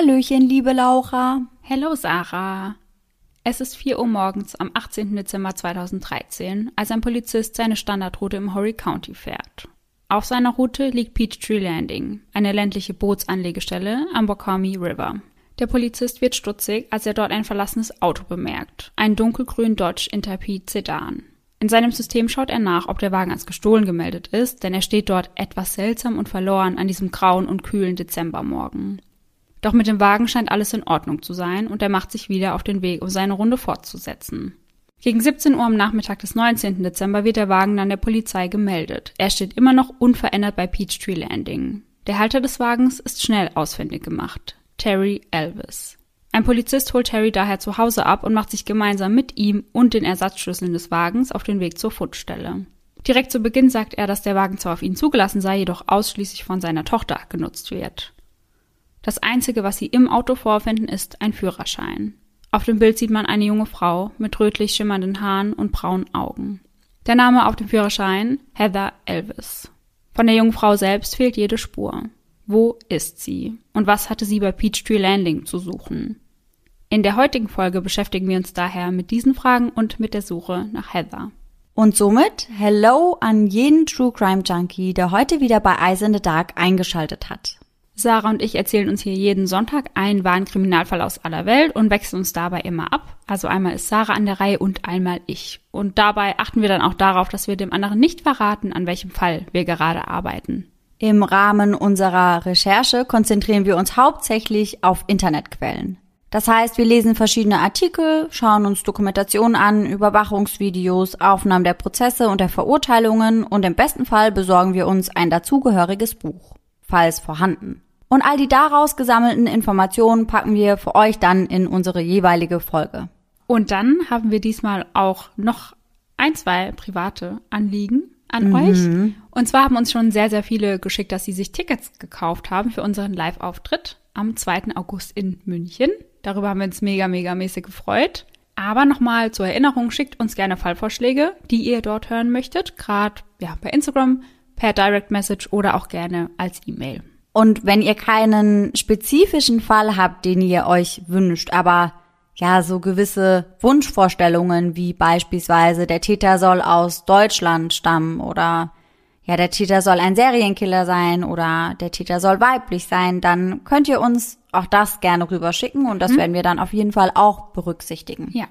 Hallöchen, liebe Laura. Hello, Sarah. Es ist 4 Uhr morgens am 18. Dezember 2013, als ein Polizist seine Standardroute im Horry County fährt. Auf seiner Route liegt Peachtree Landing, eine ländliche Bootsanlegestelle am Wakami River. Der Polizist wird stutzig, als er dort ein verlassenes Auto bemerkt, einen dunkelgrünen Dodge Interpede Sedan. In seinem System schaut er nach, ob der Wagen als gestohlen gemeldet ist, denn er steht dort etwas seltsam und verloren an diesem grauen und kühlen Dezembermorgen. Doch mit dem Wagen scheint alles in Ordnung zu sein und er macht sich wieder auf den Weg, um seine Runde fortzusetzen. Gegen 17 Uhr am Nachmittag des 19. Dezember wird der Wagen dann der Polizei gemeldet. Er steht immer noch unverändert bei Peachtree Landing. Der Halter des Wagens ist schnell ausfindig gemacht. Terry Elvis. Ein Polizist holt Terry daher zu Hause ab und macht sich gemeinsam mit ihm und den Ersatzschlüsseln des Wagens auf den Weg zur Fundstelle. Direkt zu Beginn sagt er, dass der Wagen zwar auf ihn zugelassen sei, jedoch ausschließlich von seiner Tochter genutzt wird. Das Einzige, was sie im Auto vorfinden, ist ein Führerschein. Auf dem Bild sieht man eine junge Frau mit rötlich schimmernden Haaren und braunen Augen. Der Name auf dem Führerschein Heather Elvis. Von der jungen Frau selbst fehlt jede Spur. Wo ist sie? Und was hatte sie bei Peachtree Landing zu suchen? In der heutigen Folge beschäftigen wir uns daher mit diesen Fragen und mit der Suche nach Heather. Und somit Hello an jeden True Crime Junkie, der heute wieder bei Eyes in the Dark eingeschaltet hat. Sarah und ich erzählen uns hier jeden Sonntag einen wahren Kriminalfall aus aller Welt und wechseln uns dabei immer ab. Also einmal ist Sarah an der Reihe und einmal ich. Und dabei achten wir dann auch darauf, dass wir dem anderen nicht verraten, an welchem Fall wir gerade arbeiten. Im Rahmen unserer Recherche konzentrieren wir uns hauptsächlich auf Internetquellen. Das heißt, wir lesen verschiedene Artikel, schauen uns Dokumentationen an, Überwachungsvideos, Aufnahmen der Prozesse und der Verurteilungen und im besten Fall besorgen wir uns ein dazugehöriges Buch, falls vorhanden. Und all die daraus gesammelten Informationen packen wir für euch dann in unsere jeweilige Folge. Und dann haben wir diesmal auch noch ein, zwei private Anliegen an Mhm. euch. Und zwar haben uns schon sehr, sehr viele geschickt, dass sie sich Tickets gekauft haben für unseren Live-Auftritt am 2. August in München. Darüber haben wir uns mega, mega mäßig gefreut. Aber nochmal zur Erinnerung, schickt uns gerne Fallvorschläge, die ihr dort hören möchtet. Gerade ja, bei Instagram, per Direct Message oder auch gerne als E-Mail. Und wenn ihr keinen spezifischen Fall habt, den ihr euch wünscht, aber ja, so gewisse Wunschvorstellungen wie beispielsweise der Täter soll aus Deutschland stammen oder ja, der Täter soll ein Serienkiller sein oder der Täter soll weiblich sein, dann könnt ihr uns auch das gerne rüberschicken und das werden wir dann auf jeden Fall auch berücksichtigen. Ja.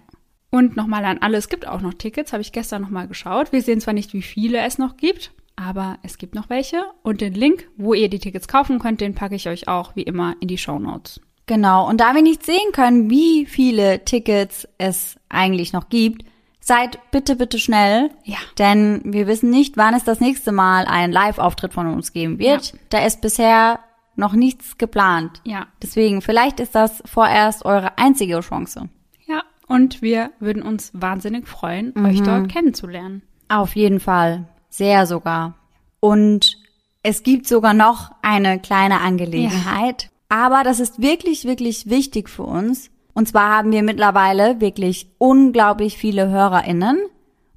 Und nochmal an alle, es gibt auch noch Tickets, habe ich gestern nochmal geschaut. Wir sehen zwar nicht, wie viele es noch gibt, aber es gibt noch welche. Und den Link, wo ihr die Tickets kaufen könnt, den packe ich euch auch wie immer in die Show Notes. Genau, und da wir nicht sehen können, wie viele Tickets es eigentlich noch gibt, seid bitte, bitte schnell. Ja. Denn wir wissen nicht, wann es das nächste Mal einen Live-Auftritt von uns geben wird. Ja. Da ist bisher noch nichts geplant. Ja. Deswegen, vielleicht ist das vorerst eure einzige Chance. Ja, und wir würden uns wahnsinnig freuen, euch dort kennenzulernen. Auf jeden Fall. Sehr sogar. Und es gibt sogar noch eine kleine Angelegenheit. Aber das ist wirklich, wirklich wichtig für uns. Und zwar haben wir mittlerweile wirklich unglaublich viele HörerInnen.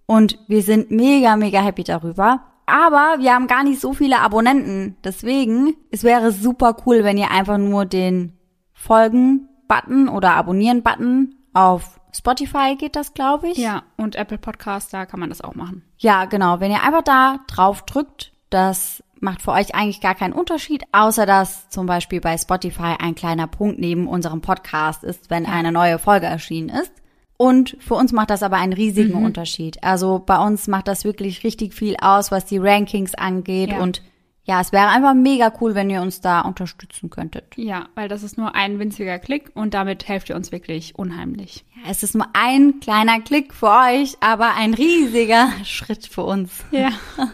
Und wir sind mega, mega happy darüber. Aber wir haben gar nicht so viele Abonnenten. Deswegen, es wäre super cool, wenn ihr einfach nur den Folgen-Button oder Abonnieren-Button auf Spotify geht das, glaube ich. Ja, und Apple Podcast, da kann man das auch machen. Ja, genau. Wenn ihr einfach da drauf drückt, das macht für euch eigentlich gar keinen Unterschied, außer dass zum Beispiel bei Spotify ein kleiner Punkt neben unserem Podcast ist, wenn eine neue Folge erschienen ist. Und für uns macht das aber einen riesigen Unterschied. Also bei uns macht das wirklich richtig viel aus, was die Rankings angeht. Ja. Und ja, es wäre einfach mega cool, wenn ihr uns da unterstützen könntet. Ja, weil das ist nur ein winziger Klick und damit helft ihr uns wirklich unheimlich. Ja, es ist nur ein kleiner Klick für euch, aber ein riesiger Schritt für uns. Ja,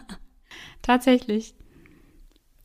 tatsächlich.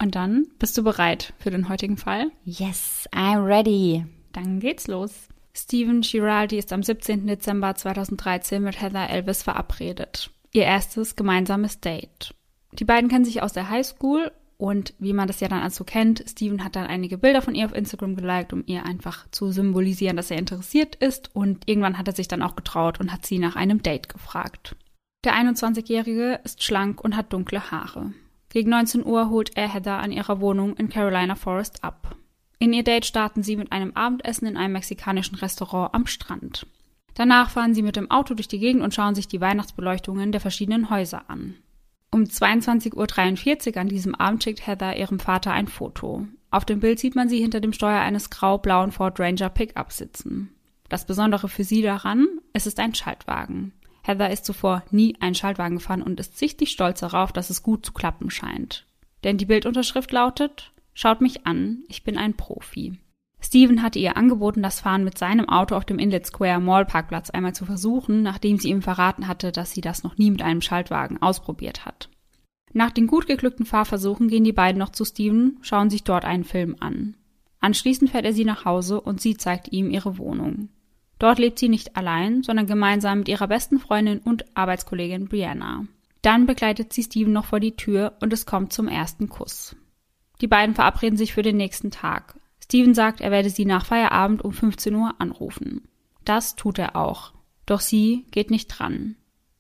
Und dann bist du bereit für den heutigen Fall? Yes, I'm ready. Dann geht's los. Stephen Giraldi ist am 17. Dezember 2013 mit Heather Elvis verabredet. Ihr erstes gemeinsames Date. Die beiden kennen sich aus der Highschool und wie man das ja dann also kennt, Steven hat dann einige Bilder von ihr auf Instagram geliked, um ihr einfach zu symbolisieren, dass er interessiert ist und irgendwann hat er sich dann auch getraut und hat sie nach einem Date gefragt. Der 21-Jährige ist schlank und hat dunkle Haare. Gegen 19 Uhr holt er Heather an ihrer Wohnung in Carolina Forest ab. In ihr Date starten sie mit einem Abendessen in einem mexikanischen Restaurant am Strand. Danach fahren sie mit dem Auto durch die Gegend und schauen sich die Weihnachtsbeleuchtungen der verschiedenen Häuser an. Um 22.43 Uhr an diesem Abend schickt Heather ihrem Vater ein Foto. Auf dem Bild sieht man sie hinter dem Steuer eines grau-blauen Ford Ranger Pickup sitzen. Das Besondere für sie daran, es ist ein Schaltwagen. Heather ist zuvor nie einen Schaltwagen gefahren und ist sichtlich stolz darauf, dass es gut zu klappen scheint. Denn die Bildunterschrift lautet, Schaut mich an, ich bin ein Profi. Steven hatte ihr angeboten, das Fahren mit seinem Auto auf dem Inlet Square Mall Parkplatz einmal zu versuchen, nachdem sie ihm verraten hatte, dass sie das noch nie mit einem Schaltwagen ausprobiert hat. Nach den gut geglückten Fahrversuchen gehen die beiden noch zu Steven, schauen sich dort einen Film an. Anschließend fährt er sie nach Hause und sie zeigt ihm ihre Wohnung. Dort lebt sie nicht allein, sondern gemeinsam mit ihrer besten Freundin und Arbeitskollegin Brianna. Dann begleitet sie Steven noch vor die Tür und es kommt zum ersten Kuss. Die beiden verabreden sich für den nächsten Tag. Steven sagt, er werde sie nach Feierabend um 15 Uhr anrufen. Das tut er auch. Doch sie geht nicht dran.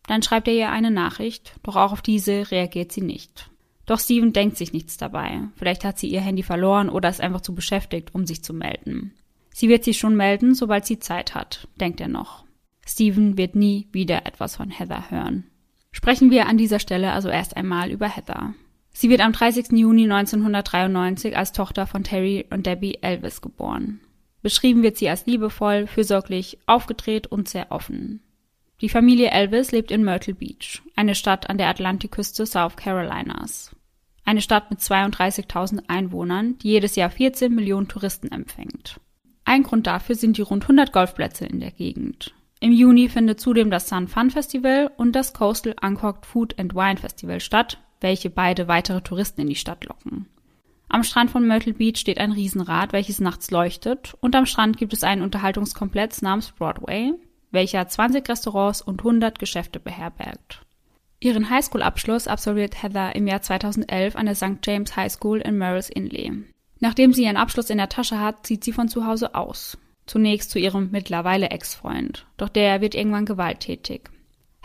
Dann schreibt er ihr eine Nachricht, doch auch auf diese reagiert sie nicht. Doch Steven denkt sich nichts dabei. Vielleicht hat sie ihr Handy verloren oder ist einfach zu beschäftigt, um sich zu melden. Sie wird sich schon melden, sobald sie Zeit hat, denkt er noch. Steven wird nie wieder etwas von Heather hören. Sprechen wir an dieser Stelle also erst einmal über Heather. Sie wird am 30. Juni 1993 als Tochter von Terry und Debbie Elvis geboren. Beschrieben wird sie als liebevoll, fürsorglich, aufgedreht und sehr offen. Die Familie Elvis lebt in Myrtle Beach, eine Stadt an der Atlantikküste South Carolinas. Eine Stadt mit 32.000 Einwohnern, die jedes Jahr 14 Millionen Touristen empfängt. Ein Grund dafür sind die rund 100 Golfplätze in der Gegend. Im Juni findet zudem das Sun Fun Festival und das Coastal Uncorked Food and Wine Festival statt, welche beide weitere Touristen in die Stadt locken. Am Strand von Myrtle Beach steht ein Riesenrad, welches nachts leuchtet, und am Strand gibt es einen Unterhaltungskomplex namens Broadway, welcher 20 Restaurants und 100 Geschäfte beherbergt. Ihren Highschool-Abschluss absolviert Heather im Jahr 2011 an der St. James High School in Merrills Inley. Nachdem sie ihren Abschluss in der Tasche hat, zieht sie von zu Hause aus. Zunächst zu ihrem mittlerweile Ex-Freund, doch der wird irgendwann gewalttätig.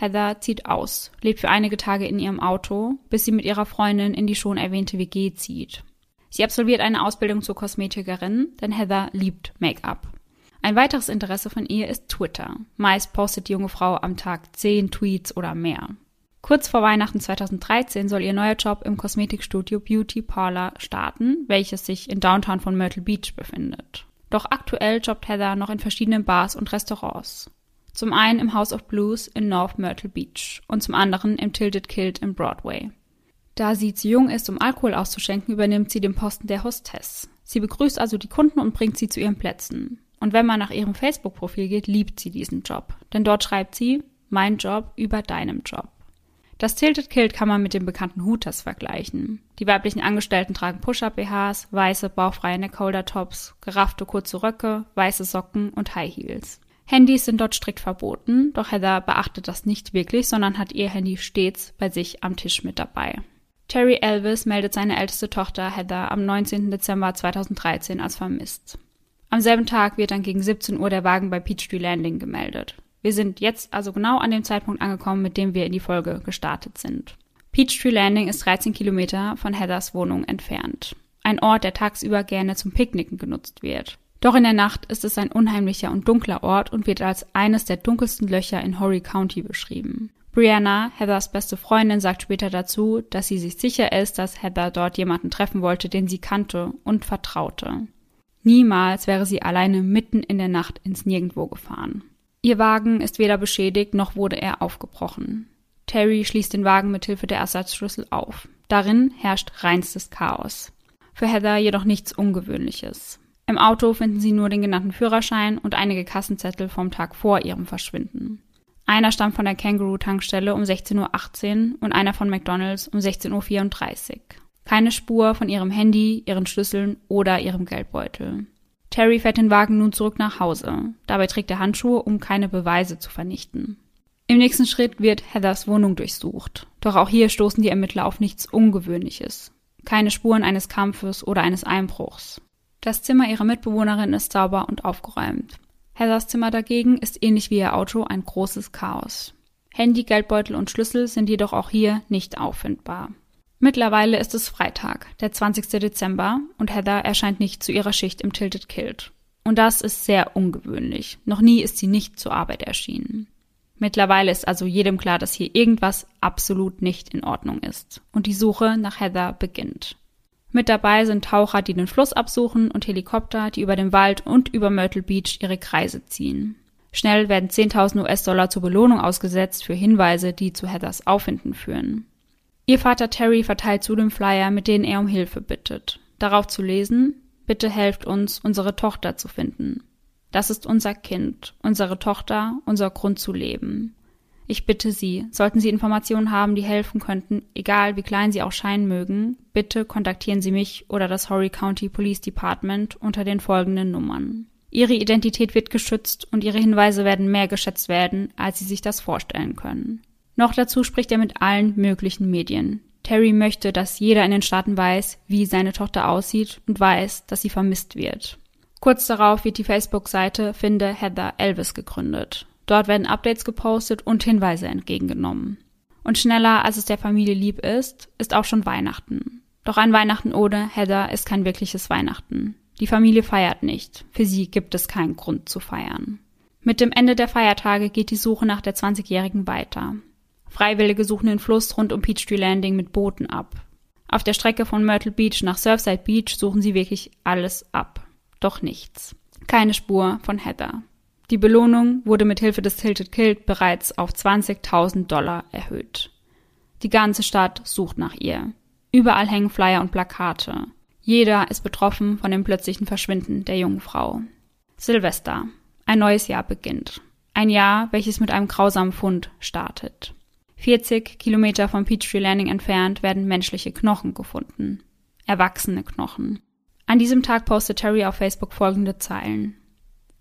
Heather zieht aus, lebt für einige Tage in ihrem Auto, bis sie mit ihrer Freundin in die schon erwähnte WG zieht. Sie absolviert eine Ausbildung zur Kosmetikerin, denn Heather liebt Make-up. Ein weiteres Interesse von ihr ist Twitter. Meist postet die junge Frau am Tag zehn Tweets oder mehr. Kurz vor Weihnachten 2013 soll ihr neuer Job im Kosmetikstudio Beauty Parlor starten, welches sich in Downtown von Myrtle Beach befindet. Doch aktuell jobbt Heather noch in verschiedenen Bars und Restaurants. Zum einen im House of Blues in North Myrtle Beach und zum anderen im Tilted Kilt in Broadway. Da sie zu jung ist, um Alkohol auszuschenken, übernimmt sie den Posten der Hostess. Sie begrüßt also die Kunden und bringt sie zu ihren Plätzen. Und wenn man nach ihrem Facebook-Profil geht, liebt sie diesen Job. Denn dort schreibt sie, mein Job über deinem Job. Das Tilted Kilt kann man mit dem bekannten Hooters vergleichen. Die weiblichen Angestellten tragen Push-Up-BHs, weiße, bauchfreie Neckholder-Tops, geraffte kurze Röcke, weiße Socken und High Heels. Handys sind dort strikt verboten, doch Heather beachtet das nicht wirklich, sondern hat ihr Handy stets bei sich am Tisch mit dabei. Terry Elvis meldet seine älteste Tochter Heather am 19. Dezember 2013 als vermisst. Am selben Tag wird dann gegen 17 Uhr der Wagen bei Peachtree Landing gemeldet. Wir sind jetzt also genau an dem Zeitpunkt angekommen, mit dem wir in die Folge gestartet sind. Peachtree Landing ist 13 Kilometer von Heathers Wohnung entfernt. Ein Ort, der tagsüber gerne zum Picknicken genutzt wird. Doch in der Nacht ist es ein unheimlicher und dunkler Ort und wird als eines der dunkelsten Löcher in Horry County beschrieben. Brianna, Heathers beste Freundin, sagt später dazu, dass sie sich sicher ist, dass Heather dort jemanden treffen wollte, den sie kannte und vertraute. Niemals wäre sie alleine mitten in der Nacht ins Nirgendwo gefahren. Ihr Wagen ist weder beschädigt noch wurde er aufgebrochen. Terry schließt den Wagen mit Hilfe der Ersatzschlüssel auf. Darin herrscht reinstes Chaos. Für Heather jedoch nichts Ungewöhnliches. Im Auto finden sie nur den genannten Führerschein und einige Kassenzettel vom Tag vor ihrem Verschwinden. Einer stammt von der Kangaroo-Tankstelle um 16.18 Uhr und einer von McDonalds um 16.34 Uhr. Keine Spur von ihrem Handy, ihren Schlüsseln oder ihrem Geldbeutel. Terry fährt den Wagen nun zurück nach Hause. Dabei trägt er Handschuhe, um keine Beweise zu vernichten. Im nächsten Schritt wird Heathers Wohnung durchsucht. Doch auch hier stoßen die Ermittler auf nichts Ungewöhnliches. Keine Spuren eines Kampfes oder eines Einbruchs. Das Zimmer ihrer Mitbewohnerin ist sauber und aufgeräumt. Heathers Zimmer dagegen ist ähnlich wie ihr Auto ein großes Chaos. Handy, Geldbeutel und Schlüssel sind jedoch auch hier nicht auffindbar. Mittlerweile ist es Freitag, der 20. Dezember, und Heather erscheint nicht zu ihrer Schicht im Tilted Kilt. Und das ist sehr ungewöhnlich. Noch nie ist sie nicht zur Arbeit erschienen. Mittlerweile ist also jedem klar, dass hier irgendwas absolut nicht in Ordnung ist. Und die Suche nach Heather beginnt. Mit dabei sind Taucher, die den Fluss absuchen und Helikopter, die über den Wald und über Myrtle Beach ihre Kreise ziehen. Schnell werden 10.000 US-Dollar zur Belohnung ausgesetzt für Hinweise, die zu Heathers Auffinden führen. Ihr Vater Terry verteilt zudem Flyer, mit denen er um Hilfe bittet. Darauf zu lesen, bitte helft uns, unsere Tochter zu finden. Das ist unser Kind, unsere Tochter, unser Grund zu leben. Ich bitte Sie, sollten Sie Informationen haben, die helfen könnten, egal wie klein sie auch scheinen mögen, bitte kontaktieren Sie mich oder das Horry County Police Department unter den folgenden Nummern. Ihre Identität wird geschützt und Ihre Hinweise werden mehr geschätzt werden, als Sie sich das vorstellen können. Noch dazu spricht er mit allen möglichen Medien. Terry möchte, dass jeder in den Staaten weiß, wie seine Tochter aussieht und weiß, dass sie vermisst wird. Kurz darauf wird die Facebook-Seite Finde Heather Elvis gegründet. Dort werden Updates gepostet und Hinweise entgegengenommen. Und schneller als es der Familie lieb ist, ist auch schon Weihnachten. Doch ein Weihnachten ohne Heather ist kein wirkliches Weihnachten. Die Familie feiert nicht. Für sie gibt es keinen Grund zu feiern. Mit dem Ende der Feiertage geht die Suche nach der 20-Jährigen weiter. Freiwillige suchen den Fluss rund um Peachtree Landing mit Booten ab. Auf der Strecke von Myrtle Beach nach Surfside Beach suchen sie wirklich alles ab. Doch nichts. Keine Spur von Heather. Die Belohnung wurde mit Hilfe des Tilted Kilt bereits auf 20.000 Dollar erhöht. Die ganze Stadt sucht nach ihr. Überall hängen Flyer und Plakate. Jeder ist betroffen von dem plötzlichen Verschwinden der jungen Frau. Silvester. Ein neues Jahr beginnt. Ein Jahr, welches mit einem grausamen Fund startet. 40 Kilometer vom Peachtree Landing entfernt werden menschliche Knochen gefunden. Erwachsene Knochen. An diesem Tag postet Terry auf Facebook folgende Zeilen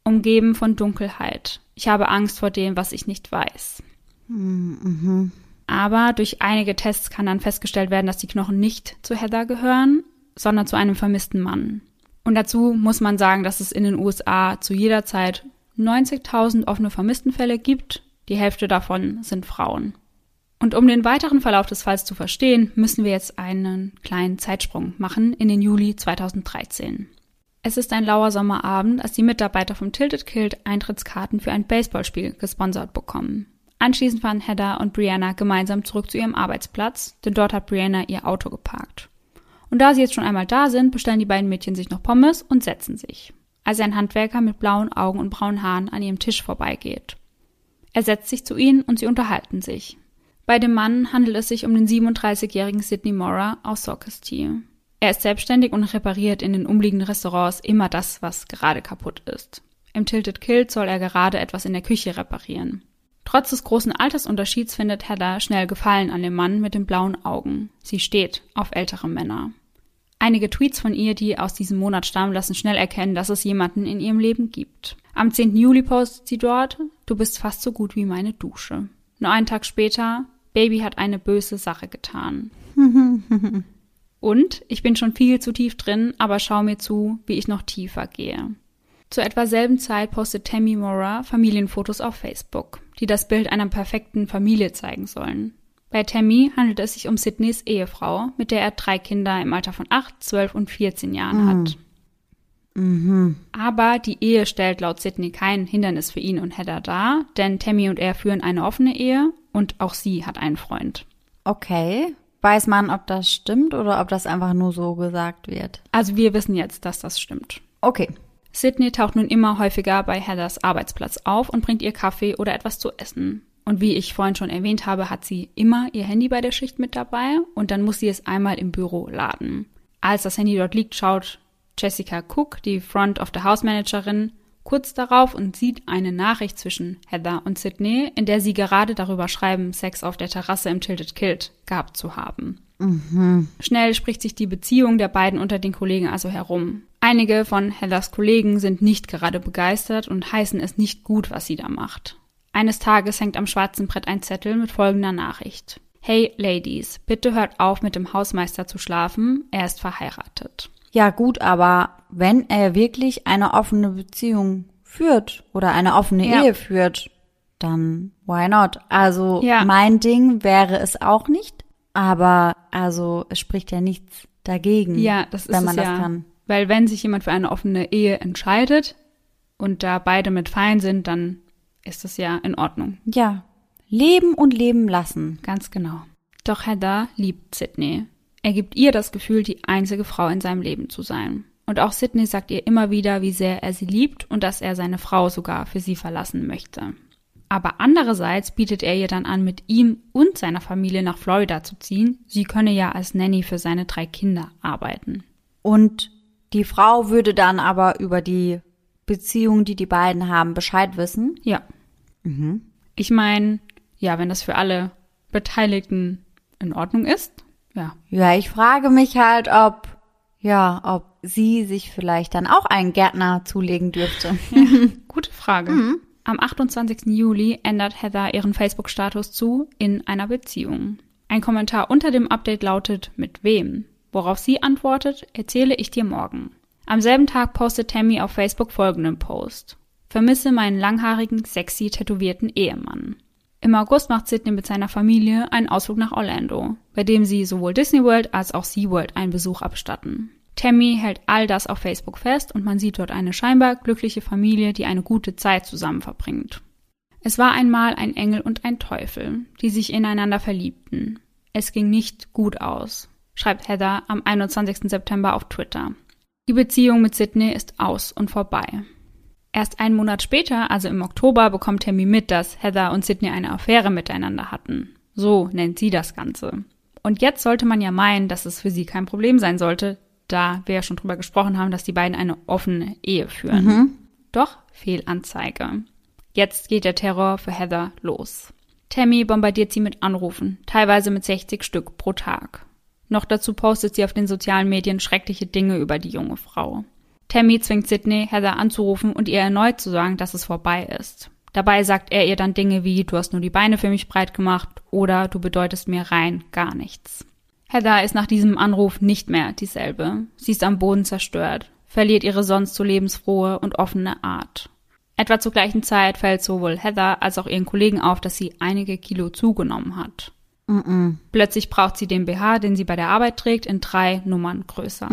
umgeben von Dunkelheit. Ich habe Angst vor dem, was ich nicht weiß. Mhm. Aber durch einige Tests kann dann festgestellt werden, dass die Knochen nicht zu Heather gehören, sondern zu einem vermissten Mann. Und dazu muss man sagen, dass es in den USA zu jeder Zeit 90.000 offene Vermisstenfälle gibt. Die Hälfte davon sind Frauen. Und um den weiteren Verlauf des Falls zu verstehen, müssen wir jetzt einen kleinen Zeitsprung machen in den Juli 2013. Es ist ein lauer Sommerabend, als die Mitarbeiter vom Tilted Kilt Eintrittskarten für ein Baseballspiel gesponsert bekommen. Anschließend fahren Heather und Brianna gemeinsam zurück zu ihrem Arbeitsplatz, denn dort hat Brianna ihr Auto geparkt. Und da sie jetzt schon einmal da sind, bestellen die beiden Mädchen sich noch Pommes und setzen sich, als ein Handwerker mit blauen Augen und braunen Haaren an ihrem Tisch vorbeigeht. Er setzt sich zu ihnen und sie unterhalten sich. Bei dem Mann handelt es sich um den 37-jährigen Sidney Mora aus Socastee. Er ist selbstständig und repariert in den umliegenden Restaurants immer das, was gerade kaputt ist. Im Tilted Kilt soll er gerade etwas in der Küche reparieren. Trotz des großen Altersunterschieds findet Heather schnell Gefallen an dem Mann mit den blauen Augen. Sie steht auf ältere Männer. Einige Tweets von ihr, die aus diesem Monat stammen, lassen schnell erkennen, dass es jemanden in ihrem Leben gibt. Am 10. Juli postet sie dort, du bist fast so gut wie meine Dusche. Nur einen Tag später, Baby hat eine böse Sache getan. Und ich bin schon viel zu tief drin, aber schau mir zu, wie ich noch tiefer gehe. Zur etwa selben Zeit postet Tammy Mora Familienfotos auf Facebook, die das Bild einer perfekten Familie zeigen sollen. Bei Tammy handelt es sich um Sydneys Ehefrau, mit der er drei Kinder im Alter von 8, 12 und 14 Jahren mhm. hat. Mhm. Aber die Ehe stellt laut Sydney kein Hindernis für ihn und Heather dar, denn Tammy und er führen eine offene Ehe und auch sie hat einen Freund. Okay. Weiß man, ob das stimmt oder ob das einfach nur so gesagt wird? Also wir wissen jetzt, dass das stimmt. Okay. Sydney taucht nun immer häufiger bei Heathers Arbeitsplatz auf und bringt ihr Kaffee oder etwas zu essen. Und wie ich vorhin schon erwähnt habe, hat sie immer ihr Handy bei der Schicht mit dabei und dann muss sie es einmal im Büro laden. Als das Handy dort liegt, schaut Jessica Cook, die Front of the House Managerin, kurz darauf und sieht eine Nachricht zwischen Heather und Sydney, in der sie gerade darüber schreiben, Sex auf der Terrasse im Tilted Kilt gehabt zu haben. Mhm. Schnell spricht sich die Beziehung der beiden unter den Kollegen also herum. Einige von Heathers Kollegen sind nicht gerade begeistert und heißen es nicht gut, was sie da macht. Eines Tages hängt am schwarzen Brett ein Zettel mit folgender Nachricht. Hey Ladies, bitte hört auf mit dem Hausmeister zu schlafen, er ist verheiratet. Ja gut, aber wenn er wirklich eine offene Beziehung führt oder eine offene ja. Ehe führt, dann why not? Also ja. mein Ding wäre es auch nicht. Aber also es spricht ja nichts dagegen, Ja, das ist wenn man es das ja. kann. Weil wenn sich jemand für eine offene Ehe entscheidet und da beide mit fein sind, dann ist das ja in Ordnung. Ja, leben und leben lassen. Ganz genau. Doch Heather liebt Sydney. Er gibt ihr das Gefühl, die einzige Frau in seinem Leben zu sein. Und auch Sydney sagt ihr immer wieder, wie sehr er sie liebt und dass er seine Frau sogar für sie verlassen möchte. Aber andererseits bietet er ihr dann an, mit ihm und seiner Familie nach Florida zu ziehen. Sie könne ja als Nanny für seine drei Kinder arbeiten. Und die Frau würde dann aber über die Beziehung, die die beiden haben, Bescheid wissen. Ja. Ich meine, ja, wenn das für alle Beteiligten in Ordnung ist, ja. Ja, ich frage mich halt, ob, ja, ob sie sich vielleicht dann auch einen Gärtner zulegen dürfte. Gute Frage. Am 28. Juli ändert Heather ihren Facebook-Status zu in einer Beziehung. Ein Kommentar unter dem Update lautet mit wem? Worauf sie antwortet, erzähle ich dir morgen. Am selben Tag postet Tammy auf Facebook folgenden Post. Vermisse meinen langhaarigen, sexy, tätowierten Ehemann. Im August macht Sydney mit seiner Familie einen Ausflug nach Orlando, bei dem sie sowohl Disney World als auch SeaWorld einen Besuch abstatten. Tammy hält all das auf Facebook fest und man sieht dort eine scheinbar glückliche Familie, die eine gute Zeit zusammen verbringt. Es war einmal ein Engel und ein Teufel, die sich ineinander verliebten. Es ging nicht gut aus, schreibt Heather am 21. September auf Twitter. Die Beziehung mit Sydney ist aus und vorbei. Erst einen Monat später, also im Oktober, bekommt Tammy mit, dass Heather und Sydney eine Affäre miteinander hatten. So nennt sie das Ganze. Und jetzt sollte man ja meinen, dass es für sie kein Problem sein sollte, da wir ja schon drüber gesprochen haben, dass die beiden eine offene Ehe führen. Doch Fehlanzeige. Jetzt geht der Terror für Heather los. Tammy bombardiert sie mit Anrufen, teilweise mit 60 Stück pro Tag. Noch dazu postet sie auf den sozialen Medien schreckliche Dinge über die junge Frau. Tammy zwingt Sydney, Heather anzurufen und ihr erneut zu sagen, dass es vorbei ist. Dabei sagt er ihr dann Dinge wie, du hast nur die Beine für mich breit gemacht oder du bedeutest mir rein gar nichts. Heather ist nach diesem Anruf nicht mehr dieselbe. Sie ist am Boden zerstört, verliert ihre sonst so lebensfrohe und offene Art. Etwa zur gleichen Zeit fällt sowohl Heather als auch ihren Kollegen auf, dass sie einige Kilo zugenommen hat. Plötzlich braucht sie den BH, den sie bei der Arbeit trägt, in drei Nummern größer.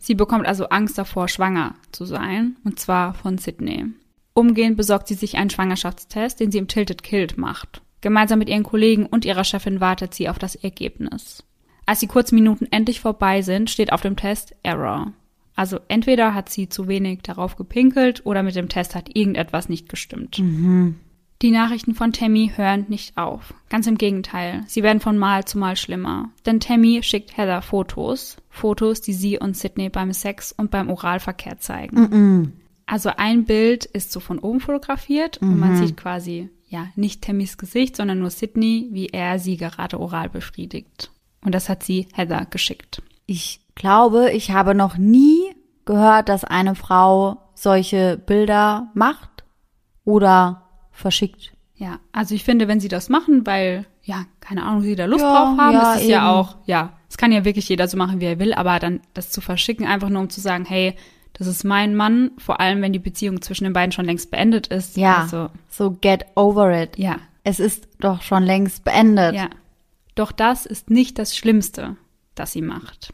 Sie bekommt also Angst davor, schwanger zu sein, und zwar von Sydney. Umgehend besorgt sie sich einen Schwangerschaftstest, den sie im Tilted Kilt macht. Gemeinsam mit ihren Kollegen und ihrer Chefin wartet sie auf das Ergebnis. Als die kurzen Minuten endlich vorbei sind, steht auf dem Test Error. Also entweder hat sie zu wenig darauf gepinkelt oder mit dem Test hat irgendetwas nicht gestimmt. Die Nachrichten von Tammy hören nicht auf. Ganz im Gegenteil, sie werden von Mal zu Mal schlimmer. Denn Tammy schickt Heather Fotos. Fotos, die sie und Sydney beim Sex und beim Oralverkehr zeigen. Also ein Bild ist so von oben fotografiert und man sieht quasi, ja, nicht Tammys Gesicht, sondern nur Sydney, wie er sie gerade oral befriedigt. Und das hat sie Heather geschickt. Ich glaube, ich habe noch nie gehört, dass eine Frau solche Bilder macht oder verschickt. Ja, also ich finde, wenn sie das machen, weil, ja, keine Ahnung, sie da Lust Ja, drauf haben, ja, ist es ja auch, ja, es kann ja wirklich jeder so machen, wie er will, aber dann das zu verschicken, einfach nur um zu sagen, hey, das ist mein Mann, vor allem wenn die Beziehung zwischen den beiden schon längst beendet ist. Ja, Also, so get over it. ja, Es ist doch schon längst beendet. ja. Doch das ist nicht das Schlimmste, das sie macht.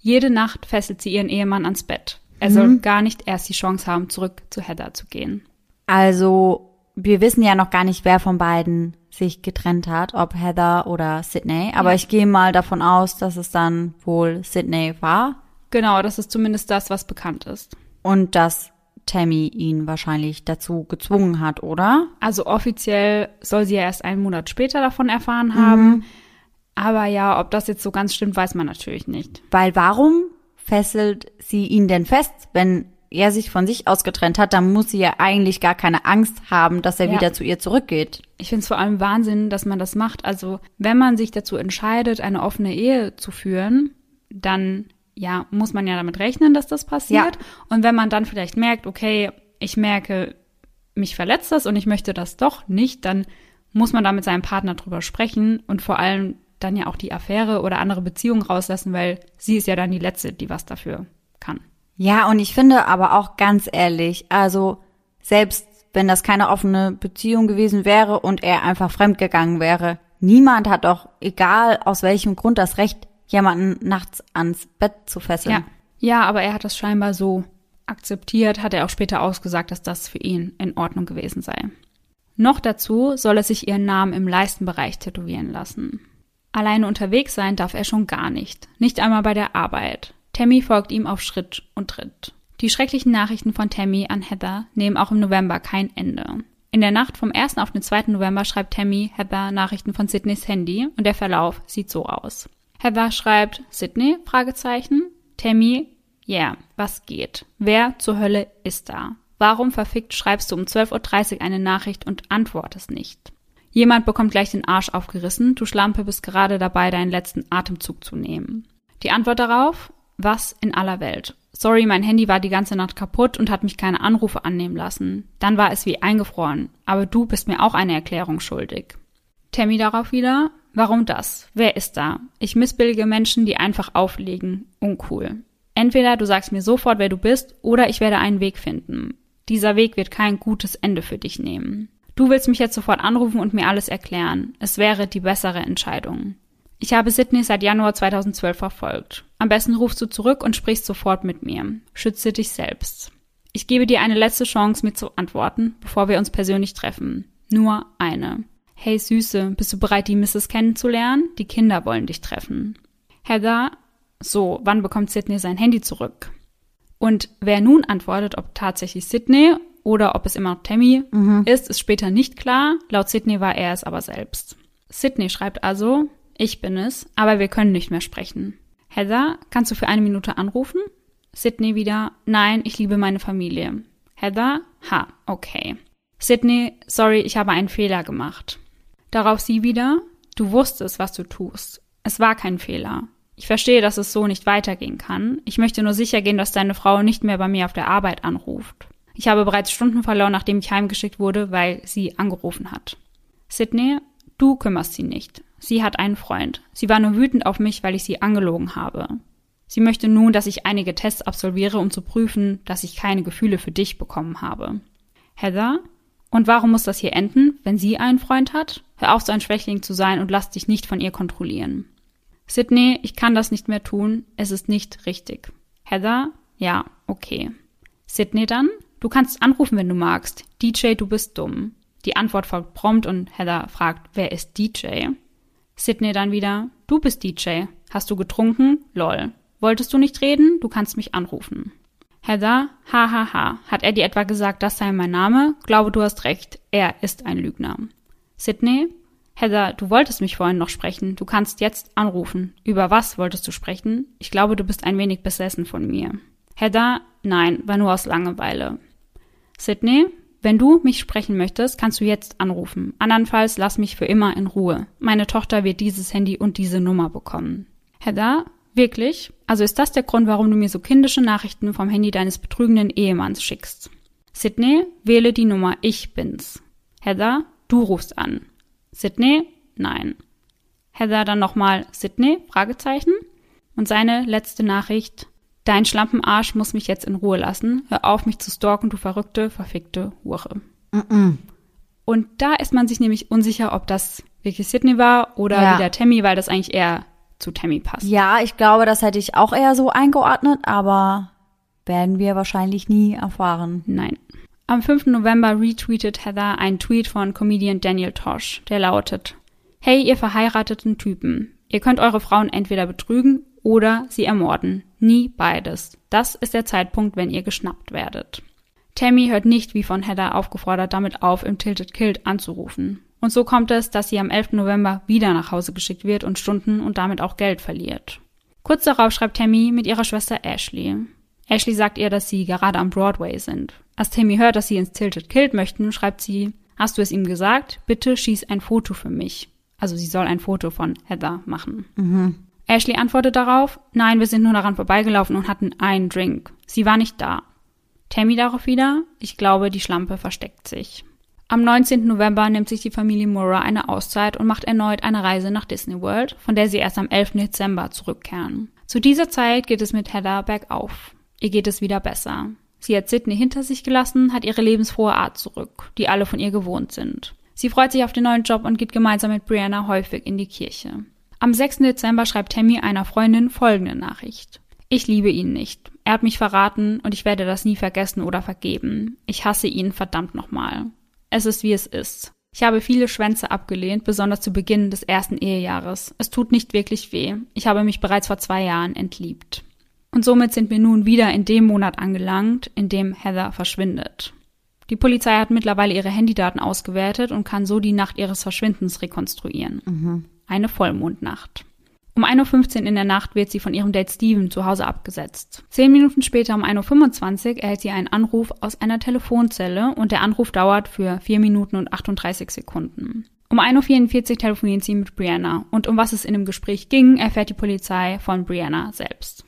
Jede Nacht fesselt sie ihren Ehemann ans Bett. Er Mhm. soll gar nicht erst die Chance haben, zurück zu Heather zu gehen. Also, wir wissen ja noch gar nicht, wer von beiden sich getrennt hat, ob Heather oder Sydney. Aber Ja. ich gehe mal davon aus, dass es dann wohl Sydney war Genau, das ist zumindest das, was bekannt ist. und dass Tammy ihn wahrscheinlich dazu gezwungen hat, oder? Also offiziell soll sie ja erst einen Monat später davon erfahren haben. Aber ja, ob das jetzt so ganz stimmt, weiß man natürlich nicht. Weil warum fesselt sie ihn denn fest, wenn er sich von sich aus getrennt hat, dann muss sie ja eigentlich gar keine Angst haben, dass er Ja. wieder zu ihr zurückgeht. Ich finde es vor allem Wahnsinn, dass man das macht. Also wenn man sich dazu entscheidet, eine offene Ehe zu führen, dann ja, muss man ja damit rechnen, dass das passiert. Und wenn man dann vielleicht merkt, okay, ich merke, mich verletzt das und ich möchte das doch nicht, dann muss man da mit seinem Partner drüber sprechen und vor allem dann ja auch die Affäre oder andere Beziehungen rauslassen, weil sie ist ja dann die Letzte, die was dafür kann. Ja, und ich finde aber auch ganz ehrlich, also selbst wenn das keine offene Beziehung gewesen wäre und er einfach fremdgegangen wäre, niemand hat doch, egal aus welchem Grund, das Recht, jemanden nachts ans Bett zu fesseln. Ja. Ja, aber er hat das scheinbar so akzeptiert, hat er auch später ausgesagt, dass das für ihn in Ordnung gewesen sei. Noch dazu soll er sich ihren Namen im Leistenbereich tätowieren lassen. Alleine unterwegs sein darf er schon gar nicht, nicht einmal bei der Arbeit. Tammy folgt ihm auf Schritt und Tritt. Die schrecklichen Nachrichten von Tammy an Heather nehmen auch im November kein Ende. In der Nacht vom 1. auf den 2. November schreibt Tammy Heather Nachrichten von Sydneys Handy und der Verlauf sieht so aus. Heather schreibt Sydney? Fragezeichen. Tammy, yeah, was geht? Wer zur Hölle ist da? Warum verfickt schreibst du um 12.30 Uhr eine Nachricht und antwortest nicht? Jemand bekommt gleich den Arsch aufgerissen, du Schlampe bist gerade dabei, deinen letzten Atemzug zu nehmen. Die Antwort darauf? Was in aller Welt? Sorry, mein Handy war die ganze Nacht kaputt und hat mich keine Anrufe annehmen lassen. Dann war es wie eingefroren. Aber du bist mir auch eine Erklärung schuldig. Tammy darauf wieder. Warum das? Wer ist da? Ich missbillige Menschen, die einfach auflegen. Uncool. Entweder du sagst mir sofort, wer du bist, oder ich werde einen Weg finden. Dieser Weg wird kein gutes Ende für dich nehmen. Du willst mich jetzt sofort anrufen und mir alles erklären. Es wäre die bessere Entscheidung. Ich habe Sydney seit Januar 2012 verfolgt. Am besten rufst du zurück und sprichst sofort mit mir. Schütze dich selbst. Ich gebe dir eine letzte Chance, mir zu antworten, bevor wir uns persönlich treffen. Nur eine. Hey Süße, bist du bereit, die Mrs. kennenzulernen? Die Kinder wollen dich treffen. Heather, so, wann bekommt Sydney sein Handy zurück? Und wer nun antwortet, ob tatsächlich Sydney oder ob es immer noch Tammy mhm. ist, ist später nicht klar. Laut Sydney war er es aber selbst. Sydney schreibt also, ich bin es, aber wir können nicht mehr sprechen. Heather, kannst du für eine Minute anrufen? Sydney wieder, nein, ich liebe meine Familie. Heather, ha, okay. Sydney, sorry, ich habe einen Fehler gemacht. Darauf sie wieder, du wusstest, was du tust. Es war kein Fehler. Ich verstehe, dass es so nicht weitergehen kann. Ich möchte nur sicher gehen, dass deine Frau nicht mehr bei mir auf der Arbeit anruft. Ich habe bereits Stunden verloren, nachdem ich heimgeschickt wurde, weil sie angerufen hat. Sydney, du kümmerst sie nicht. Sie hat einen Freund. Sie war nur wütend auf mich, weil ich sie angelogen habe. Sie möchte nun, dass ich einige Tests absolviere, um zu prüfen, dass ich keine Gefühle für dich bekommen habe. Heather? Und warum muss das hier enden, wenn sie einen Freund hat? Hör auf, so ein Schwächling zu sein und lass dich nicht von ihr kontrollieren. Sydney, ich kann das nicht mehr tun, es ist nicht richtig. Heather, ja, okay. Sydney dann, du kannst anrufen, wenn du magst. DJ, du bist dumm. Die Antwort folgt prompt und Heather fragt, wer ist DJ? Sydney dann wieder, du bist DJ. Hast du getrunken? Lol. Wolltest du nicht reden? Du kannst mich anrufen. Heather, hahaha. Ha, ha. Hat dir etwa gesagt, das sei mein Name? Glaube, du hast recht. Er ist ein Lügner. Sydney, Heather, du wolltest mich vorhin noch sprechen. Du kannst jetzt anrufen. Über was wolltest du sprechen? Ich glaube, du bist ein wenig besessen von mir. Heather, nein, war nur aus Langeweile. Sydney, wenn du mich sprechen möchtest, kannst du jetzt anrufen. Andernfalls lass mich für immer in Ruhe. Meine Tochter wird dieses Handy und diese Nummer bekommen. Heather, wirklich? Also ist das der Grund, warum du mir so kindische Nachrichten vom Handy deines betrügenden Ehemanns schickst? Sydney, wähle die Nummer, ich bin's. Heather, du rufst an. Sydney? Nein. Heather dann nochmal Sydney? Fragezeichen. Und seine letzte Nachricht. Dein Schlampenarsch muss mich jetzt in Ruhe lassen. Hör auf, mich zu stalken, du verrückte, verfickte Hure. Mm -mm. Und da ist man sich nämlich unsicher, ob das wirklich Sydney war oder ja. wieder Tammy, weil das eigentlich eher zu Tammy passt. Ja, ich glaube, das hätte ich auch eher so eingeordnet, aber werden wir wahrscheinlich nie erfahren. Nein. Am 5. November retweetet Heather einen Tweet von Comedian Daniel Tosh, der lautet Hey, ihr verheirateten Typen. Ihr könnt eure Frauen entweder betrügen oder sie ermorden. Nie beides. Das ist der Zeitpunkt, wenn ihr geschnappt werdet. Tammy hört nicht, wie von Heather aufgefordert, damit auf, im Tilted Kilt anzurufen. Und so kommt es, dass sie am 11. November wieder nach Hause geschickt wird und Stunden und damit auch Geld verliert. Kurz darauf schreibt Tammy mit ihrer Schwester Ashley. Ashley sagt ihr, dass sie gerade am Broadway sind. Als Tammy hört, dass sie ins Tilted Kilt möchten, schreibt sie, hast du es ihm gesagt? Bitte schieß ein Foto für mich. Also sie soll ein Foto von Heather machen. Mhm. Ashley antwortet darauf, nein, wir sind nur daran vorbeigelaufen und hatten einen Drink. Sie war nicht da. Tammy darauf wieder, ich glaube, die Schlampe versteckt sich. Am 19. November nimmt sich die Familie Murrah eine Auszeit und macht erneut eine Reise nach Disney World, von der sie erst am 11. Dezember zurückkehren. Zu dieser Zeit geht es mit Heather bergauf. Ihr geht es wieder besser. Sie hat Sydney hinter sich gelassen, hat ihre lebensfrohe Art zurück, die alle von ihr gewohnt sind. Sie freut sich auf den neuen Job und geht gemeinsam mit Brianna häufig in die Kirche. Am 6. Dezember schreibt Tammy einer Freundin folgende Nachricht. Ich liebe ihn nicht. Er hat mich verraten und ich werde das nie vergessen oder vergeben. Ich hasse ihn verdammt nochmal. Es ist wie es ist. Ich habe viele Schwänze abgelehnt, besonders zu Beginn des ersten Ehejahres. Es tut nicht wirklich weh. Ich habe mich bereits vor zwei Jahren entliebt. Und somit sind wir nun wieder in dem Monat angelangt, in dem Heather verschwindet. Die Polizei hat mittlerweile ihre Handydaten ausgewertet und kann so die Nacht ihres Verschwindens rekonstruieren. Mhm. Eine Vollmondnacht. Um 1.15 Uhr in der Nacht wird sie von ihrem Date Steven zu Hause abgesetzt. Zehn Minuten später um 1.25 Uhr erhält sie einen Anruf aus einer Telefonzelle und der Anruf dauert für 4 Minuten und 38 Sekunden. Um 1.44 Uhr telefoniert sie mit Brianna und um was es in dem Gespräch ging, erfährt die Polizei von Brianna selbst.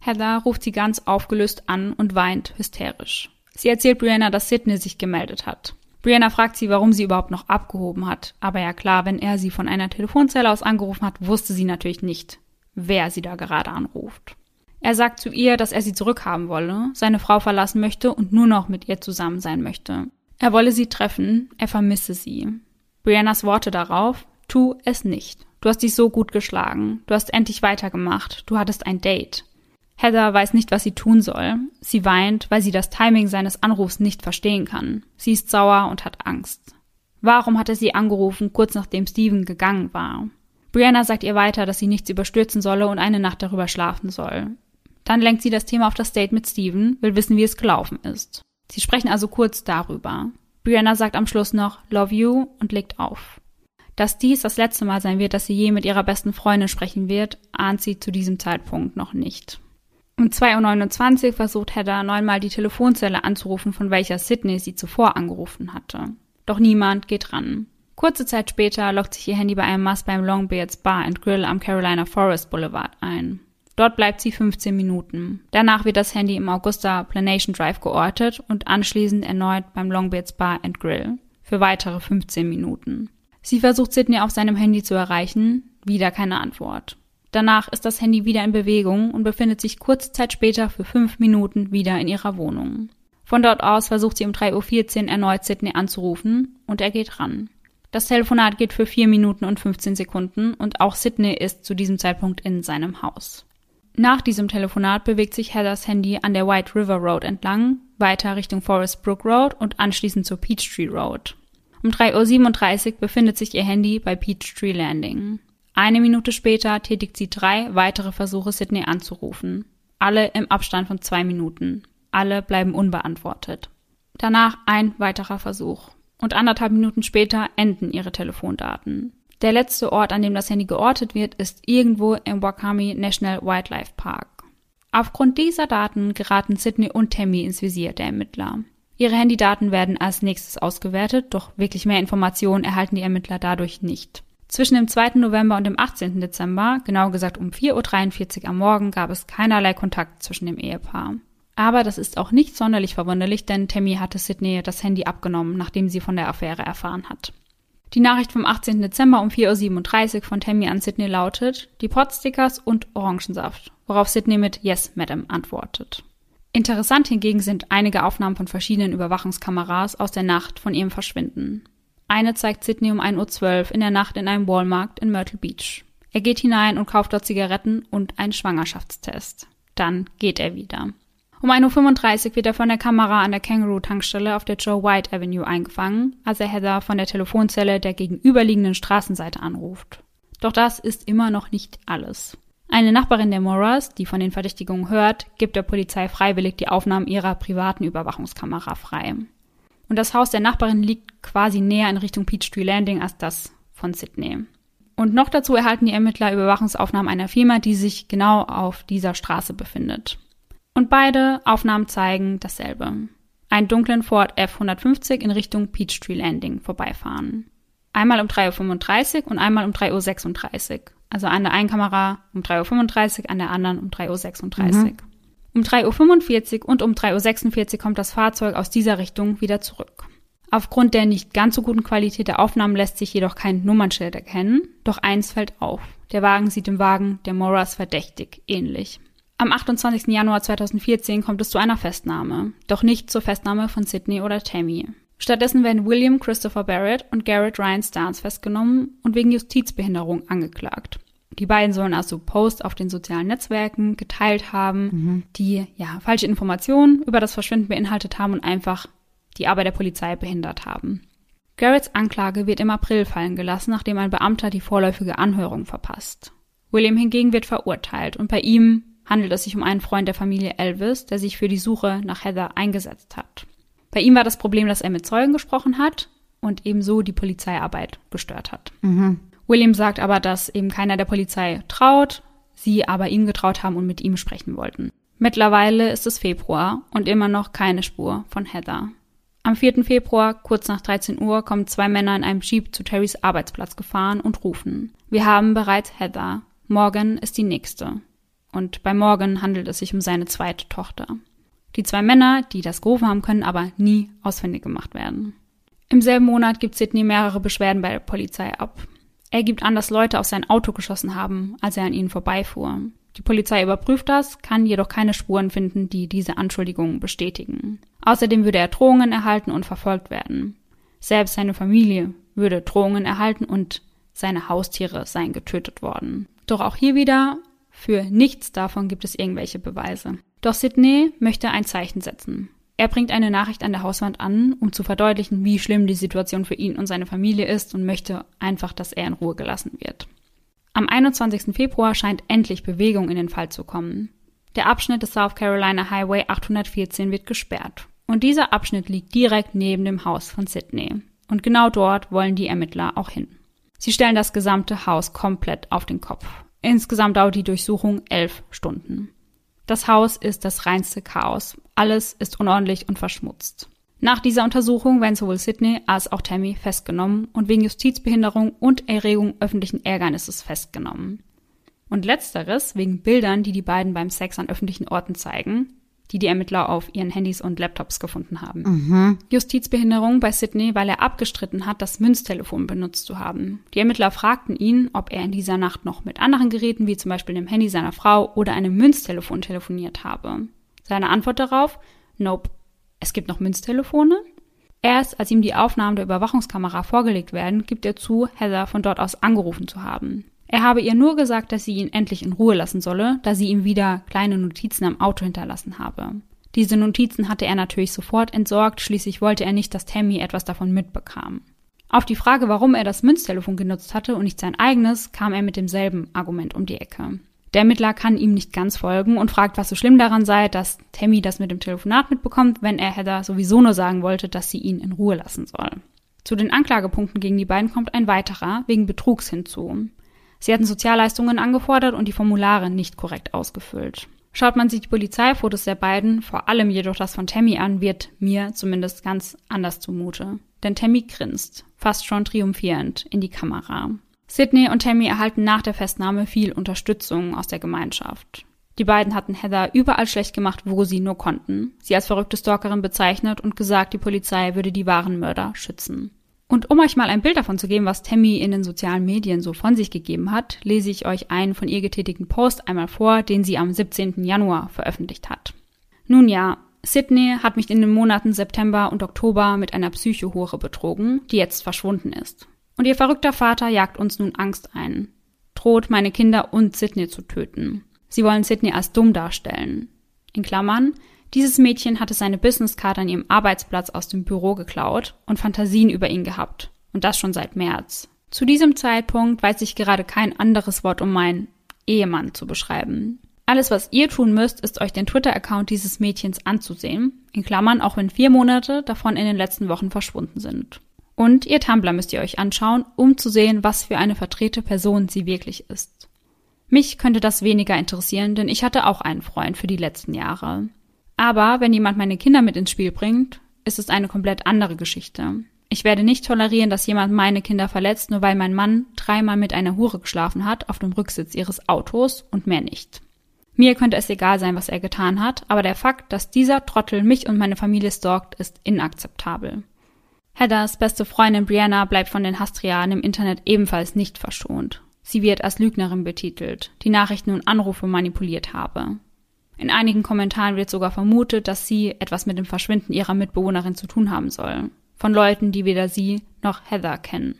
Heather ruft sie ganz aufgelöst an und weint hysterisch. Sie erzählt Brianna, dass Sidney sich gemeldet hat. Brianna fragt sie, warum sie überhaupt noch abgehoben hat. Aber ja klar, wenn er sie von einer Telefonzelle aus angerufen hat, wusste sie natürlich nicht, wer sie da gerade anruft. Er sagt zu ihr, dass er sie zurückhaben wolle, seine Frau verlassen möchte und nur noch mit ihr zusammen sein möchte. Er wolle sie treffen, er vermisse sie. Briannas Worte darauf, tu es nicht. Du hast dich so gut geschlagen, du hast endlich weitergemacht, du hattest ein Date. Heather weiß nicht, was sie tun soll. Sie weint, weil sie das Timing seines Anrufs nicht verstehen kann. Sie ist sauer und hat Angst. Warum hat er sie angerufen, kurz nachdem Steven gegangen war? Brianna sagt ihr weiter, dass sie nichts überstürzen solle und eine Nacht darüber schlafen soll. Dann lenkt sie das Thema auf das Date mit Steven, will wissen, wie es gelaufen ist. Sie sprechen also kurz darüber. Brianna sagt am Schluss noch Love you und legt auf. Dass dies das letzte Mal sein wird, dass sie je mit ihrer besten Freundin sprechen wird, ahnt sie zu diesem Zeitpunkt noch nicht. Um 2.29 Uhr versucht Heather neunmal die Telefonzelle anzurufen, von welcher Sydney sie zuvor angerufen hatte. Doch niemand geht ran. Kurze Zeit später lockt sich ihr Handy bei einem Mast beim Longbeards Bar and Grill am Carolina Forest Boulevard ein. Dort bleibt sie 15 Minuten. Danach wird das Handy im Augusta Planation Drive geortet und anschließend erneut beim Longbeards Bar and Grill für weitere 15 Minuten. Sie versucht Sydney auf seinem Handy zu erreichen, wieder keine Antwort. Danach ist das Handy wieder in Bewegung und befindet sich kurze Zeit später für fünf Minuten wieder in ihrer Wohnung. Von dort aus versucht sie um 3.14 Uhr erneut Sidney anzurufen und er geht ran. Das Telefonat geht für vier Minuten und 15 Sekunden und auch Sidney ist zu diesem Zeitpunkt in seinem Haus. Nach diesem Telefonat bewegt sich Heathers Handy an der White River Road entlang, weiter Richtung Forest Brook Road und anschließend zur Peachtree Road. Um 3.37 Uhr befindet sich ihr Handy bei Peachtree Landing. Eine Minute später tätigt sie drei weitere Versuche, Sydney anzurufen. Alle im Abstand von zwei Minuten. Alle bleiben unbeantwortet. Danach ein weiterer Versuch. Und anderthalb Minuten später enden ihre Telefondaten. Der letzte Ort, an dem das Handy geortet wird, ist irgendwo im Wakami National Wildlife Park. Aufgrund dieser Daten geraten Sydney und Tammy ins Visier der Ermittler. Ihre Handydaten werden als nächstes ausgewertet, doch wirklich mehr Informationen erhalten die Ermittler dadurch nicht. Zwischen dem 2. November und dem 18. Dezember, genau gesagt um 4.43 Uhr am Morgen, gab es keinerlei Kontakt zwischen dem Ehepaar. Aber das ist auch nicht sonderlich verwunderlich, denn Tammy hatte Sydney das Handy abgenommen, nachdem sie von der Affäre erfahren hat. Die Nachricht vom 18. Dezember um 4.37 Uhr von Tammy an Sydney lautet, die Potstickers und Orangensaft, worauf Sydney mit Yes, Madam antwortet. Interessant hingegen sind einige Aufnahmen von verschiedenen Überwachungskameras aus der Nacht von ihrem Verschwinden. Eine zeigt Sydney um 1.12 Uhr in der Nacht in einem Walmart in Myrtle Beach. Er geht hinein und kauft dort Zigaretten und einen Schwangerschaftstest. Dann geht er wieder. Um 1.35 Uhr wird er von der Kamera an der Kangaroo-Tankstelle auf der Joe White Avenue eingefangen, als er Heather von der Telefonzelle der gegenüberliegenden Straßenseite anruft. Doch das ist immer noch nicht alles. Eine Nachbarin der Moras, die von den Verdächtigungen hört, gibt der Polizei freiwillig die Aufnahmen ihrer privaten Überwachungskamera frei. Und das Haus der Nachbarin liegt quasi näher in Richtung Peachtree Landing als das von Sydney. Und noch dazu erhalten die Ermittler Überwachungsaufnahmen einer Firma, die sich genau auf dieser Straße befindet. Und beide Aufnahmen zeigen dasselbe. Einen dunklen Ford F150 in Richtung Peachtree Landing vorbeifahren. Einmal um 3.35 Uhr und einmal um 3.36 Uhr. Also an der einen Kamera um 3.35 Uhr, an der anderen um 3.36 Uhr. Mhm. Um 3.45 Uhr und um 3.46 Uhr kommt das Fahrzeug aus dieser Richtung wieder zurück. Aufgrund der nicht ganz so guten Qualität der Aufnahmen lässt sich jedoch kein Nummernschild erkennen, doch eins fällt auf. Der Wagen sieht dem Wagen der Moras verdächtig ähnlich. Am 28. Januar 2014 kommt es zu einer Festnahme, doch nicht zur Festnahme von Sydney oder Tammy. Stattdessen werden William Christopher Barrett und Garrett Ryan Starnes festgenommen und wegen Justizbehinderung angeklagt. Die beiden sollen also Posts auf den sozialen Netzwerken geteilt haben, mhm. die ja falsche Informationen über das Verschwinden beinhaltet haben und einfach die Arbeit der Polizei behindert haben. Garretts Anklage wird im April fallen gelassen, nachdem ein Beamter die vorläufige Anhörung verpasst. William hingegen wird verurteilt und bei ihm handelt es sich um einen Freund der Familie Elvis, der sich für die Suche nach Heather eingesetzt hat. Bei ihm war das Problem, dass er mit Zeugen gesprochen hat und ebenso die Polizeiarbeit gestört hat. Mhm. William sagt aber, dass eben keiner der Polizei traut, sie aber ihm getraut haben und mit ihm sprechen wollten. Mittlerweile ist es Februar und immer noch keine Spur von Heather. Am 4. Februar, kurz nach 13 Uhr, kommen zwei Männer in einem Jeep zu Terrys Arbeitsplatz gefahren und rufen. Wir haben bereits Heather. Morgan ist die nächste. Und bei Morgan handelt es sich um seine zweite Tochter. Die zwei Männer, die das gerufen haben, können aber nie ausfindig gemacht werden. Im selben Monat gibt Sidney mehrere Beschwerden bei der Polizei ab. Er gibt an, dass Leute auf sein Auto geschossen haben, als er an ihnen vorbeifuhr. Die Polizei überprüft das, kann jedoch keine Spuren finden, die diese Anschuldigungen bestätigen. Außerdem würde er Drohungen erhalten und verfolgt werden. Selbst seine Familie würde Drohungen erhalten und seine Haustiere seien getötet worden. Doch auch hier wieder, für nichts davon gibt es irgendwelche Beweise. Doch Sidney möchte ein Zeichen setzen. Er bringt eine Nachricht an der Hauswand an, um zu verdeutlichen, wie schlimm die Situation für ihn und seine Familie ist und möchte einfach, dass er in Ruhe gelassen wird. Am 21. Februar scheint endlich Bewegung in den Fall zu kommen. Der Abschnitt des South Carolina Highway 814 wird gesperrt. Und dieser Abschnitt liegt direkt neben dem Haus von Sydney. Und genau dort wollen die Ermittler auch hin. Sie stellen das gesamte Haus komplett auf den Kopf. Insgesamt dauert die Durchsuchung elf Stunden. Das Haus ist das reinste Chaos. Alles ist unordentlich und verschmutzt. Nach dieser Untersuchung werden sowohl Sidney als auch Tammy festgenommen und wegen Justizbehinderung und Erregung öffentlichen Ärgernisses festgenommen. Und letzteres wegen Bildern, die die beiden beim Sex an öffentlichen Orten zeigen, die die Ermittler auf ihren Handys und Laptops gefunden haben. Mhm. Justizbehinderung bei Sidney, weil er abgestritten hat, das Münztelefon benutzt zu haben. Die Ermittler fragten ihn, ob er in dieser Nacht noch mit anderen Geräten, wie zum Beispiel dem Handy seiner Frau oder einem Münztelefon telefoniert habe. Seine Antwort darauf? Nope. Es gibt noch Münztelefone? Erst als ihm die Aufnahmen der Überwachungskamera vorgelegt werden, gibt er zu, Heather von dort aus angerufen zu haben. Er habe ihr nur gesagt, dass sie ihn endlich in Ruhe lassen solle, da sie ihm wieder kleine Notizen am Auto hinterlassen habe. Diese Notizen hatte er natürlich sofort entsorgt, schließlich wollte er nicht, dass Tammy etwas davon mitbekam. Auf die Frage, warum er das Münztelefon genutzt hatte und nicht sein eigenes, kam er mit demselben Argument um die Ecke. Der Ermittler kann ihm nicht ganz folgen und fragt, was so schlimm daran sei, dass Tammy das mit dem Telefonat mitbekommt, wenn er Heather sowieso nur sagen wollte, dass sie ihn in Ruhe lassen soll. Zu den Anklagepunkten gegen die beiden kommt ein weiterer wegen Betrugs hinzu. Sie hatten Sozialleistungen angefordert und die Formulare nicht korrekt ausgefüllt. Schaut man sich die Polizeifotos der beiden, vor allem jedoch das von Tammy an, wird mir zumindest ganz anders zumute. Denn Tammy grinst, fast schon triumphierend, in die Kamera. Sydney und Tammy erhalten nach der Festnahme viel Unterstützung aus der Gemeinschaft. Die beiden hatten Heather überall schlecht gemacht, wo sie nur konnten, sie als verrückte Stalkerin bezeichnet und gesagt, die Polizei würde die wahren Mörder schützen. Und um euch mal ein Bild davon zu geben, was Tammy in den sozialen Medien so von sich gegeben hat, lese ich euch einen von ihr getätigten Post einmal vor, den sie am 17. Januar veröffentlicht hat. Nun ja, Sydney hat mich in den Monaten September und Oktober mit einer Psychohure betrogen, die jetzt verschwunden ist. Und ihr verrückter Vater jagt uns nun Angst ein, droht meine Kinder und Sydney zu töten. Sie wollen Sydney als dumm darstellen. In Klammern, dieses Mädchen hatte seine Businesskarte an ihrem Arbeitsplatz aus dem Büro geklaut und Fantasien über ihn gehabt. Und das schon seit März. Zu diesem Zeitpunkt weiß ich gerade kein anderes Wort, um meinen Ehemann zu beschreiben. Alles, was ihr tun müsst, ist euch den Twitter-Account dieses Mädchens anzusehen, in Klammern auch wenn vier Monate davon in den letzten Wochen verschwunden sind. Und ihr Tumblr müsst ihr euch anschauen, um zu sehen, was für eine vertrete Person sie wirklich ist. Mich könnte das weniger interessieren, denn ich hatte auch einen Freund für die letzten Jahre. Aber wenn jemand meine Kinder mit ins Spiel bringt, ist es eine komplett andere Geschichte. Ich werde nicht tolerieren, dass jemand meine Kinder verletzt, nur weil mein Mann dreimal mit einer Hure geschlafen hat auf dem Rücksitz ihres Autos und mehr nicht. Mir könnte es egal sein, was er getan hat, aber der Fakt, dass dieser Trottel mich und meine Familie stalkt, ist inakzeptabel. Heathers beste Freundin Brianna bleibt von den Hastrianen im Internet ebenfalls nicht verschont. Sie wird als Lügnerin betitelt, die Nachrichten und Anrufe manipuliert habe. In einigen Kommentaren wird sogar vermutet, dass sie etwas mit dem Verschwinden ihrer Mitbewohnerin zu tun haben soll. von Leuten, die weder sie noch Heather kennen.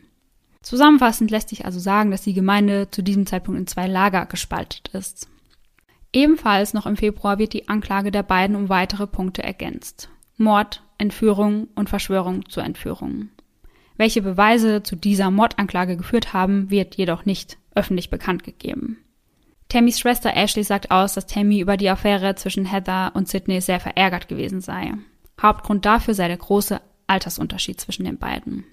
Zusammenfassend lässt sich also sagen, dass die Gemeinde zu diesem Zeitpunkt in zwei Lager gespaltet ist. Ebenfalls noch im Februar wird die Anklage der beiden um weitere Punkte ergänzt. Mord, Entführung und Verschwörung zur Entführung. Welche Beweise zu dieser Mordanklage geführt haben, wird jedoch nicht öffentlich bekannt gegeben. Tammys Schwester Ashley sagt aus, dass Tammy über die Affäre zwischen Heather und Sidney sehr verärgert gewesen sei. Hauptgrund dafür sei der große Altersunterschied zwischen den beiden.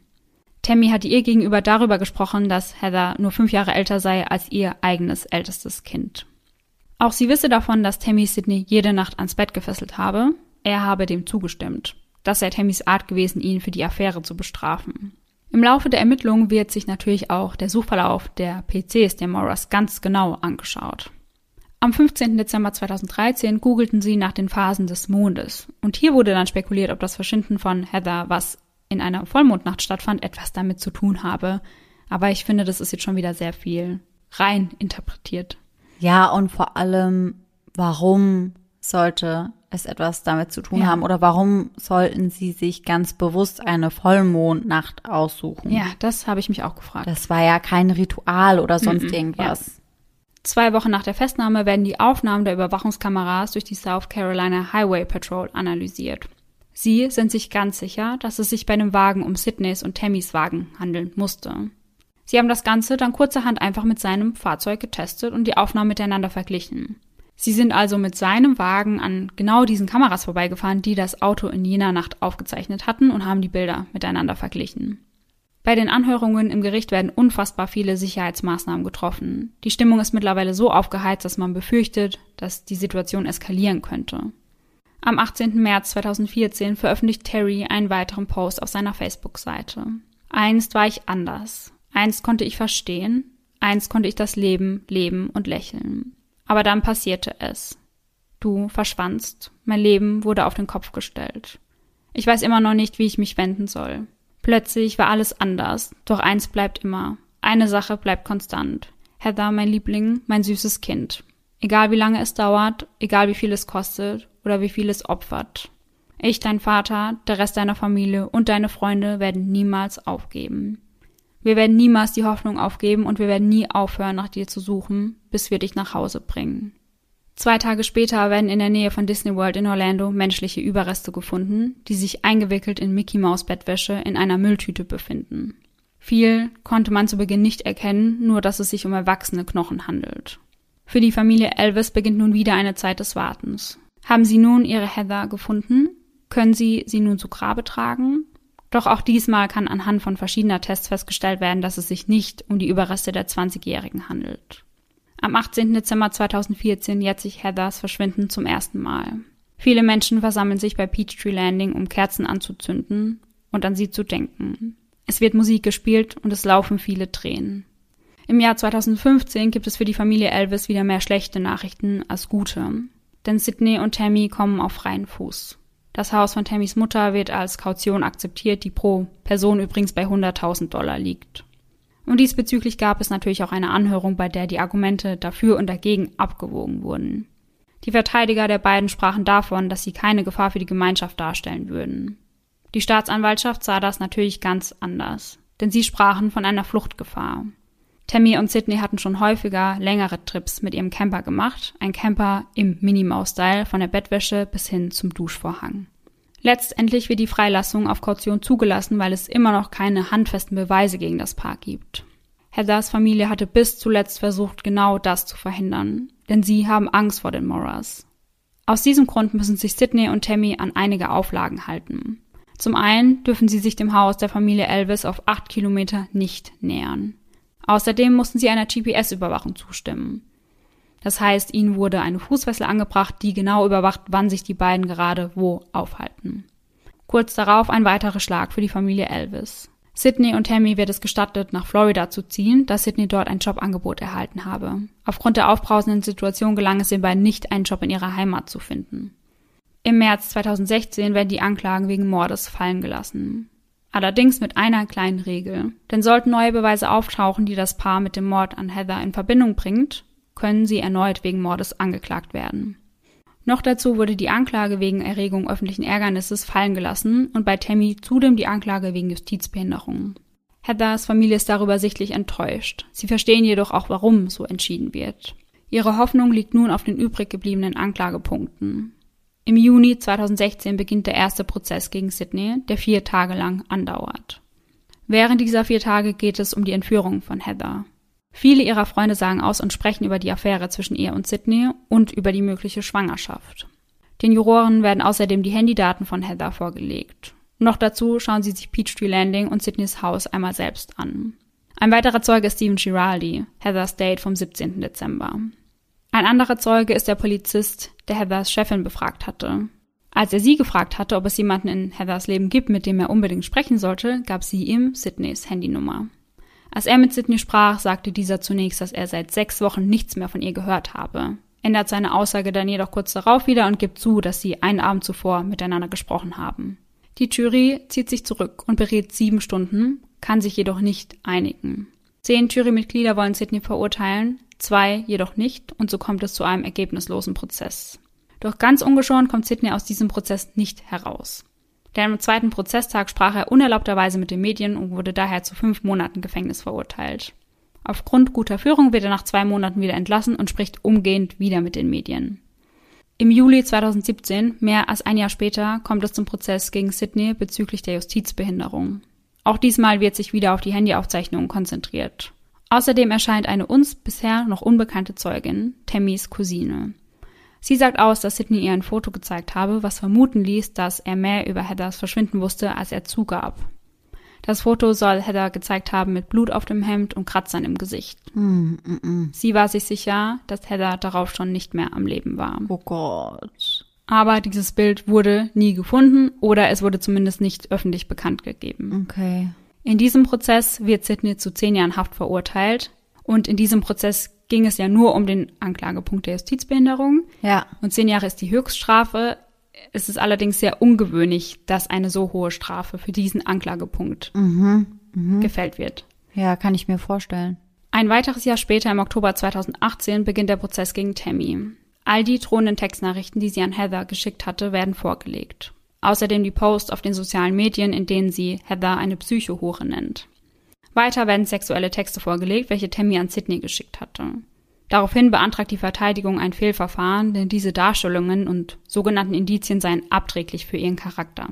Tammy hatte ihr gegenüber darüber gesprochen, dass Heather nur fünf Jahre älter sei als ihr eigenes ältestes Kind. Auch sie wisse davon, dass Tammy Sidney jede Nacht ans Bett gefesselt habe. Er habe dem zugestimmt. Das sei Tammys Art gewesen, ihn für die Affäre zu bestrafen. Im Laufe der Ermittlungen wird sich natürlich auch der Suchverlauf der PCs der Moras ganz genau angeschaut. Am 15. Dezember 2013 googelten sie nach den Phasen des Mondes. Und hier wurde dann spekuliert, ob das Verschwinden von Heather, was in einer Vollmondnacht stattfand, etwas damit zu tun habe. Aber ich finde, das ist jetzt schon wieder sehr viel rein interpretiert. Ja, und vor allem, warum sollte es etwas damit zu tun ja. haben oder warum sollten sie sich ganz bewusst eine Vollmondnacht aussuchen? Ja, das habe ich mich auch gefragt. Das war ja kein Ritual oder sonst mm -mm, irgendwas. Ja. Zwei Wochen nach der Festnahme werden die Aufnahmen der Überwachungskameras durch die South Carolina Highway Patrol analysiert. Sie sind sich ganz sicher, dass es sich bei dem Wagen um Sydneys und Tammys Wagen handeln musste. Sie haben das Ganze dann kurzerhand einfach mit seinem Fahrzeug getestet und die Aufnahmen miteinander verglichen. Sie sind also mit seinem Wagen an genau diesen Kameras vorbeigefahren, die das Auto in jener Nacht aufgezeichnet hatten und haben die Bilder miteinander verglichen. Bei den Anhörungen im Gericht werden unfassbar viele Sicherheitsmaßnahmen getroffen. Die Stimmung ist mittlerweile so aufgeheizt, dass man befürchtet, dass die Situation eskalieren könnte. Am 18. März 2014 veröffentlicht Terry einen weiteren Post auf seiner Facebook-Seite. Einst war ich anders. Einst konnte ich verstehen. Einst konnte ich das Leben leben und lächeln. Aber dann passierte es. Du verschwandst. Mein Leben wurde auf den Kopf gestellt. Ich weiß immer noch nicht, wie ich mich wenden soll. Plötzlich war alles anders. Doch eins bleibt immer. Eine Sache bleibt konstant. Heather, mein Liebling, mein süßes Kind. Egal wie lange es dauert, egal wie viel es kostet oder wie viel es opfert. Ich, dein Vater, der Rest deiner Familie und deine Freunde werden niemals aufgeben. Wir werden niemals die Hoffnung aufgeben und wir werden nie aufhören, nach dir zu suchen, bis wir dich nach Hause bringen. Zwei Tage später werden in der Nähe von Disney World in Orlando menschliche Überreste gefunden, die sich eingewickelt in Mickey Maus Bettwäsche in einer Mülltüte befinden. Viel konnte man zu Beginn nicht erkennen, nur dass es sich um erwachsene Knochen handelt. Für die Familie Elvis beginnt nun wieder eine Zeit des Wartens. Haben sie nun ihre Heather gefunden? Können sie sie nun zu Grabe tragen? Doch auch diesmal kann anhand von verschiedener Tests festgestellt werden, dass es sich nicht um die Überreste der 20-Jährigen handelt. Am 18. Dezember 2014 jährt sich Heathers Verschwinden zum ersten Mal. Viele Menschen versammeln sich bei Peachtree Landing, um Kerzen anzuzünden und an sie zu denken. Es wird Musik gespielt und es laufen viele Tränen. Im Jahr 2015 gibt es für die Familie Elvis wieder mehr schlechte Nachrichten als gute. Denn Sydney und Tammy kommen auf freien Fuß. Das Haus von Tammys Mutter wird als Kaution akzeptiert, die pro Person übrigens bei 100.000 Dollar liegt. Und diesbezüglich gab es natürlich auch eine Anhörung, bei der die Argumente dafür und dagegen abgewogen wurden. Die Verteidiger der beiden sprachen davon, dass sie keine Gefahr für die Gemeinschaft darstellen würden. Die Staatsanwaltschaft sah das natürlich ganz anders, denn sie sprachen von einer Fluchtgefahr. Tammy und Sydney hatten schon häufiger längere Trips mit ihrem Camper gemacht, ein Camper im Minimaus-Style von der Bettwäsche bis hin zum Duschvorhang. Letztendlich wird die Freilassung auf Kaution zugelassen, weil es immer noch keine handfesten Beweise gegen das Paar gibt. Heathers Familie hatte bis zuletzt versucht, genau das zu verhindern, denn sie haben Angst vor den Moras. Aus diesem Grund müssen sich Sydney und Tammy an einige Auflagen halten. Zum einen dürfen sie sich dem Haus der Familie Elvis auf acht Kilometer nicht nähern. Außerdem mussten sie einer GPS-Überwachung zustimmen. Das heißt, ihnen wurde eine Fußfessel angebracht, die genau überwacht, wann sich die beiden gerade wo aufhalten. Kurz darauf ein weiterer Schlag für die Familie Elvis. Sydney und Tammy wird es gestattet, nach Florida zu ziehen, da Sydney dort ein Jobangebot erhalten habe. Aufgrund der aufbrausenden Situation gelang es den beiden nicht, einen Job in ihrer Heimat zu finden. Im März 2016 werden die Anklagen wegen Mordes fallen gelassen. Allerdings mit einer kleinen Regel. Denn sollten neue Beweise auftauchen, die das Paar mit dem Mord an Heather in Verbindung bringt, können sie erneut wegen Mordes angeklagt werden. Noch dazu wurde die Anklage wegen Erregung öffentlichen Ärgernisses fallen gelassen und bei Tammy zudem die Anklage wegen Justizbehinderung. Heathers Familie ist darüber sichtlich enttäuscht. Sie verstehen jedoch auch, warum so entschieden wird. Ihre Hoffnung liegt nun auf den übrig gebliebenen Anklagepunkten. Im Juni 2016 beginnt der erste Prozess gegen Sydney, der vier Tage lang andauert. Während dieser vier Tage geht es um die Entführung von Heather. Viele ihrer Freunde sagen aus und sprechen über die Affäre zwischen ihr und Sydney und über die mögliche Schwangerschaft. Den Juroren werden außerdem die Handydaten von Heather vorgelegt. Noch dazu schauen sie sich Peachtree Landing und Sydneys Haus einmal selbst an. Ein weiterer Zeuge ist Stephen Giraldi, Heathers Date vom 17. Dezember. Ein anderer Zeuge ist der Polizist, der Heathers Chefin befragt hatte. Als er sie gefragt hatte, ob es jemanden in Heathers Leben gibt, mit dem er unbedingt sprechen sollte, gab sie ihm Sydneys Handynummer. Als er mit Sydney sprach, sagte dieser zunächst, dass er seit sechs Wochen nichts mehr von ihr gehört habe, ändert seine Aussage dann jedoch kurz darauf wieder und gibt zu, dass sie einen Abend zuvor miteinander gesprochen haben. Die Jury zieht sich zurück und berät sieben Stunden, kann sich jedoch nicht einigen. Zehn Jurymitglieder wollen Sydney verurteilen, zwei jedoch nicht und so kommt es zu einem ergebnislosen Prozess. Doch ganz ungeschoren kommt Sidney aus diesem Prozess nicht heraus. Denn am zweiten Prozesstag sprach er unerlaubterweise mit den Medien und wurde daher zu fünf Monaten Gefängnis verurteilt. Aufgrund guter Führung wird er nach zwei Monaten wieder entlassen und spricht umgehend wieder mit den Medien. Im Juli 2017, mehr als ein Jahr später, kommt es zum Prozess gegen Sidney bezüglich der Justizbehinderung. Auch diesmal wird sich wieder auf die Handyaufzeichnungen konzentriert. Außerdem erscheint eine uns bisher noch unbekannte Zeugin, Tammys Cousine. Sie sagt aus, dass Sidney ihr ein Foto gezeigt habe, was vermuten ließ, dass er mehr über Heathers Verschwinden wusste, als er zugab. Das Foto soll Heather gezeigt haben mit Blut auf dem Hemd und Kratzern im Gesicht. Mm, mm, mm. Sie war sich sicher, dass Heather darauf schon nicht mehr am Leben war. Oh Gott. Aber dieses Bild wurde nie gefunden oder es wurde zumindest nicht öffentlich bekannt gegeben. Okay. In diesem Prozess wird Sidney zu zehn Jahren Haft verurteilt. Und in diesem Prozess ging es ja nur um den Anklagepunkt der Justizbehinderung. Ja. Und zehn Jahre ist die Höchststrafe. Es ist allerdings sehr ungewöhnlich, dass eine so hohe Strafe für diesen Anklagepunkt Mhm. Mhm. gefällt wird. Ja, kann ich mir vorstellen. Ein weiteres Jahr später, im Oktober 2018, beginnt der Prozess gegen Tammy. All die drohenden Textnachrichten, die sie an Heather geschickt hatte, werden vorgelegt. Außerdem die Posts auf den sozialen Medien, in denen sie Heather eine Psychohure nennt. Weiter werden sexuelle Texte vorgelegt, welche Tammy an Sydney geschickt hatte. Daraufhin beantragt die Verteidigung ein Fehlverfahren, denn diese Darstellungen und sogenannten Indizien seien abträglich für ihren Charakter.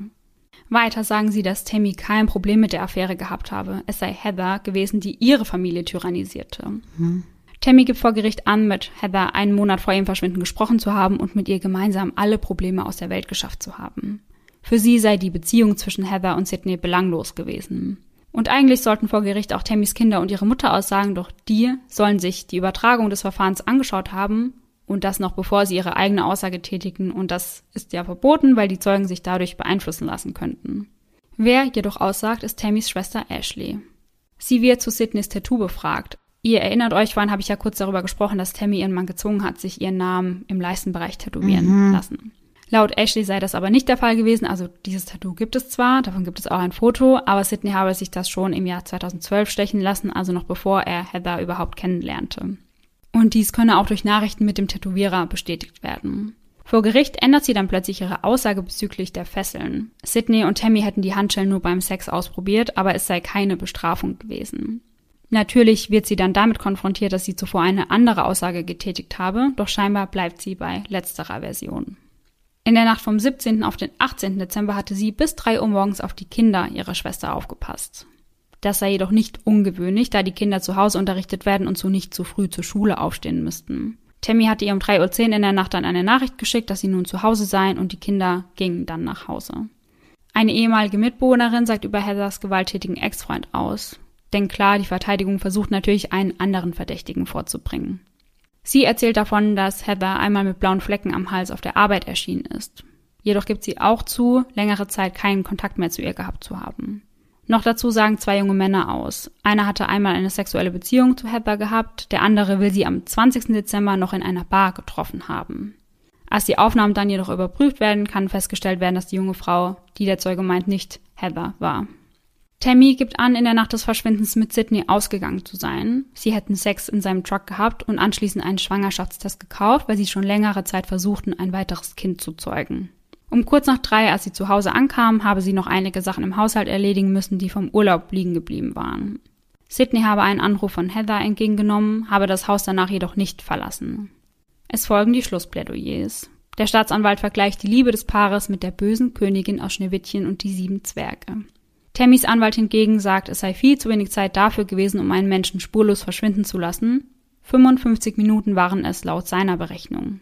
Weiter sagen sie, dass Tammy kein Problem mit der Affäre gehabt habe. Es sei Heather gewesen, die ihre Familie tyrannisierte. Mhm. Tammy gibt vor Gericht an, mit Heather einen Monat vor ihrem Verschwinden gesprochen zu haben und mit ihr gemeinsam alle Probleme aus der Welt geschafft zu haben. Für sie sei die Beziehung zwischen Heather und Sydney belanglos gewesen. Und eigentlich sollten vor Gericht auch Tammys Kinder und ihre Mutter aussagen, doch die sollen sich die Übertragung des Verfahrens angeschaut haben und das noch bevor sie ihre eigene Aussage tätigen und das ist ja verboten, weil die Zeugen sich dadurch beeinflussen lassen könnten. Wer jedoch aussagt, ist Tammys Schwester Ashley. Sie wird zu Sydneys Tattoo befragt. Ihr erinnert euch, vorhin habe ich ja kurz darüber gesprochen, dass Tammy ihren Mann gezwungen hat, sich ihren Namen im Leistenbereich tätowieren Mhm. lassen. Laut Ashley sei das aber nicht der Fall gewesen. Also dieses Tattoo gibt es zwar, davon gibt es auch ein Foto, aber Sidney habe sich das schon im Jahr 2012 stechen lassen, also noch bevor er Heather überhaupt kennenlernte. Und dies könne auch durch Nachrichten mit dem Tätowierer bestätigt werden. Vor Gericht ändert sie dann plötzlich ihre Aussage bezüglich der Fesseln. Sidney und Tammy hätten die Handschellen nur beim Sex ausprobiert, aber es sei keine Bestrafung gewesen. Natürlich wird sie dann damit konfrontiert, dass sie zuvor eine andere Aussage getätigt habe, doch scheinbar bleibt sie bei letzterer Version. In der Nacht vom 17. auf den 18. Dezember hatte sie bis 3 Uhr morgens auf die Kinder ihrer Schwester aufgepasst. Das sei jedoch nicht ungewöhnlich, da die Kinder zu Hause unterrichtet werden und so nicht zu früh zur Schule aufstehen müssten. Tammy hatte ihr um 3.10 Uhr in der Nacht dann eine Nachricht geschickt, dass sie nun zu Hause seien und die Kinder gingen dann nach Hause. Eine ehemalige Mitbewohnerin sagt über Heathers gewalttätigen Ex-Freund aus. Denn klar, die Verteidigung versucht natürlich einen anderen Verdächtigen vorzubringen. Sie erzählt davon, dass Heather einmal mit blauen Flecken am Hals auf der Arbeit erschienen ist. Jedoch gibt sie auch zu, längere Zeit keinen Kontakt mehr zu ihr gehabt zu haben. Noch dazu sagen zwei junge Männer aus. Einer hatte einmal eine sexuelle Beziehung zu Heather gehabt, der andere will sie am 20. Dezember noch in einer Bar getroffen haben. Als die Aufnahmen dann jedoch überprüft werden, kann festgestellt werden, dass die junge Frau, die der Zeuge meint, nicht Heather war. Tammy gibt an, in der Nacht des Verschwindens mit Sydney ausgegangen zu sein. Sie hätten Sex in seinem Truck gehabt und anschließend einen Schwangerschaftstest gekauft, weil sie schon längere Zeit versuchten, ein weiteres Kind zu zeugen. Um kurz nach drei, als sie zu Hause ankamen, habe sie noch einige Sachen im Haushalt erledigen müssen, die vom Urlaub liegen geblieben waren. Sydney habe einen Anruf von Heather entgegengenommen, habe das Haus danach jedoch nicht verlassen. Es folgen die Schlussplädoyers. Der Staatsanwalt vergleicht die Liebe des Paares mit der bösen Königin aus Schneewittchen und die sieben Zwerge. Tammys Anwalt hingegen sagt, es sei viel zu wenig Zeit dafür gewesen, um einen Menschen spurlos verschwinden zu lassen. 55 Minuten waren es laut seiner Berechnung.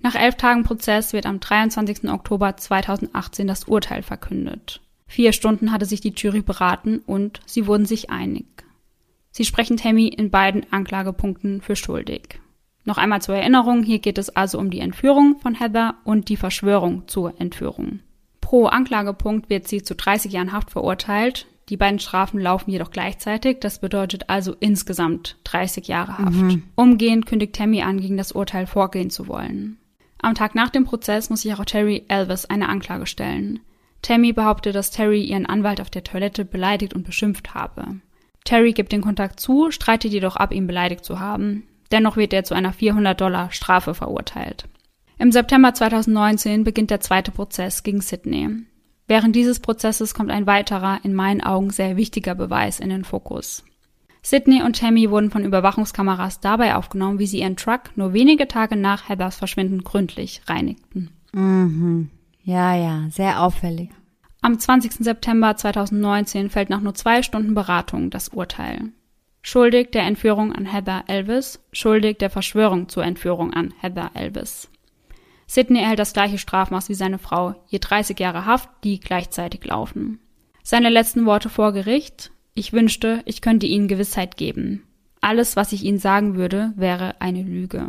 Nach elf Tagen Prozess wird am 23. Oktober 2018 das Urteil verkündet. Vier Stunden hatte sich die Jury beraten und sie wurden sich einig. Sie sprechen Tammy in beiden Anklagepunkten für schuldig. Noch einmal zur Erinnerung, hier geht es also um die Entführung von Heather und die Verschwörung zur Entführung. Pro Anklagepunkt wird sie zu 30 Jahren Haft verurteilt. Die beiden Strafen laufen jedoch gleichzeitig, das bedeutet also insgesamt 30 Jahre Haft. Mhm. Umgehend kündigt Tammy an, gegen das Urteil vorgehen zu wollen. Am Tag nach dem Prozess muss sich auch Terry Elvis eine Anklage stellen. Tammy behauptet, dass Terry ihren Anwalt auf der Toilette beleidigt und beschimpft habe. Terry gibt den Kontakt zu, streitet jedoch ab, ihn beleidigt zu haben. Dennoch wird er zu einer 400 Dollar Strafe verurteilt. Im September 2019 beginnt der zweite Prozess gegen Sydney. Während dieses Prozesses kommt ein weiterer, in meinen Augen sehr wichtiger Beweis in den Fokus. Sydney und Tammy wurden von Überwachungskameras dabei aufgenommen, wie sie ihren Truck nur wenige Tage nach Heathers Verschwinden gründlich reinigten. Mhm. Ja, ja, sehr auffällig. Am 20. September 2019 fällt nach nur zwei Stunden Beratung das Urteil. Schuldig der Entführung an Heather Elvis, schuldig der Verschwörung zur Entführung an Heather Elvis. Sidney erhält das gleiche Strafmaß wie seine Frau, je 30 Jahre Haft, die gleichzeitig laufen. Seine letzten Worte vor Gericht, ich wünschte, ich könnte Ihnen Gewissheit geben. Alles, was ich Ihnen sagen würde, wäre eine Lüge.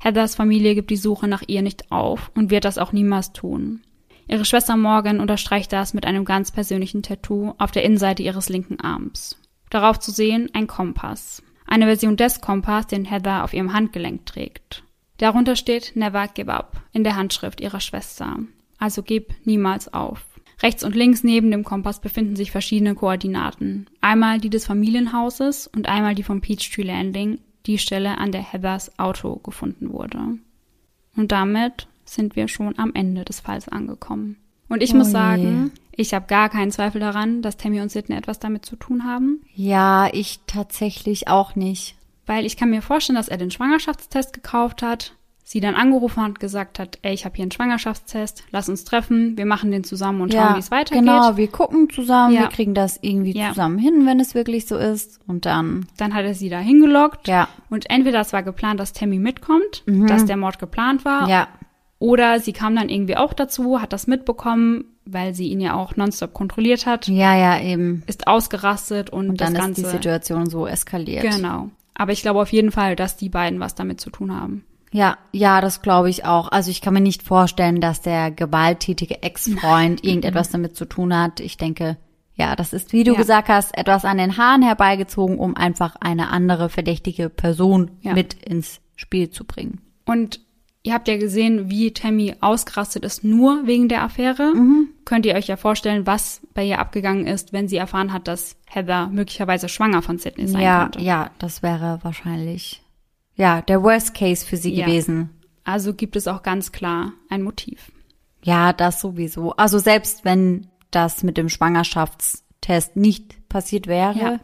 Heathers Familie gibt die Suche nach ihr nicht auf und wird das auch niemals tun. Ihre Schwester Morgan unterstreicht das mit einem ganz persönlichen Tattoo auf der Innenseite ihres linken Arms. Darauf zu sehen ein Kompass. Eine Version des Kompass, den Heather auf ihrem Handgelenk trägt. Darunter steht Never give up in der Handschrift ihrer Schwester. Also gib niemals auf. Rechts und links neben dem Kompass befinden sich verschiedene Koordinaten. Einmal die des Familienhauses und einmal die vom Peachtree Landing, die Stelle, an der Heathers Auto gefunden wurde. Und damit sind wir schon am Ende des Falls angekommen. Und ich oh muss sagen, ich habe gar keinen Zweifel daran, dass Tammy und Sidney etwas damit zu tun haben. Ja, ich tatsächlich auch nicht. Weil ich kann mir vorstellen, dass er den Schwangerschaftstest gekauft hat, sie dann angerufen hat und gesagt hat, ey, ich habe hier einen Schwangerschaftstest, lass uns treffen, wir machen den zusammen und ja, schauen, wie es weitergeht. Genau, wir gucken zusammen, ja. wir kriegen das irgendwie ja. zusammen hin, wenn es wirklich so ist. Und dann. Dann hat er sie da hingelockt. Ja. Und entweder es war geplant, dass Tammy mitkommt, mhm. dass der Mord geplant war. Ja. Oder sie kam dann irgendwie auch dazu, hat das mitbekommen, weil sie ihn ja auch nonstop kontrolliert hat. Ja, ja, eben. Ist ausgerastet und, und dann das ist die Situation so eskaliert. Genau. Aber ich glaube auf jeden Fall, dass die beiden was damit zu tun haben. Ja, ja, das glaube ich auch. Also ich kann mir nicht vorstellen, dass der gewalttätige Ex-Freund irgendetwas damit zu tun hat. Ich denke, ja, das ist, wie du ja. gesagt hast, etwas an den Haaren herbeigezogen, um einfach eine andere verdächtige Person ja. mit ins Spiel zu bringen. Und Ihr habt ja gesehen, wie Tammy ausgerastet ist, nur wegen der Affäre. Mhm. Könnt ihr euch ja vorstellen, was bei ihr abgegangen ist, wenn sie erfahren hat, dass Heather möglicherweise schwanger von Sydney sein ja, könnte. Ja, das wäre wahrscheinlich, ja, der Worst Case für sie ja. gewesen. Also gibt es auch ganz klar ein Motiv. Ja, das sowieso. Also selbst wenn das mit dem Schwangerschaftstest nicht passiert wäre, ja.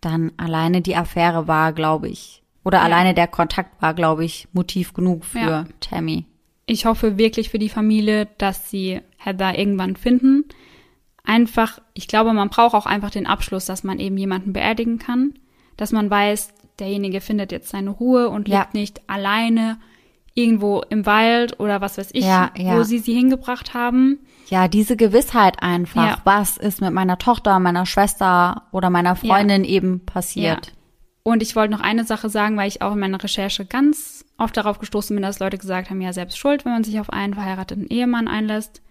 dann alleine die Affäre war, glaube ich, oder ja. alleine der Kontakt war, glaube ich, Motiv genug für. Tammy. Ich hoffe wirklich für die Familie, dass sie Heather irgendwann finden. Einfach, ich glaube, man braucht auch einfach den Abschluss, dass man eben jemanden beerdigen kann, dass man weiß, derjenige findet jetzt seine Ruhe und ja. lebt nicht alleine irgendwo im Wald oder was weiß ich, ja, ja. wo sie sie hingebracht haben. Ja, diese Gewissheit einfach, ja. was ist mit meiner Tochter, meiner Schwester oder meiner Freundin eben passiert. Und ich wollte noch eine Sache sagen, weil ich auch in meiner Recherche ganz oft darauf gestoßen bin, dass Leute gesagt haben, ja, selbst schuld, wenn man sich auf einen verheirateten Ehemann einlässt.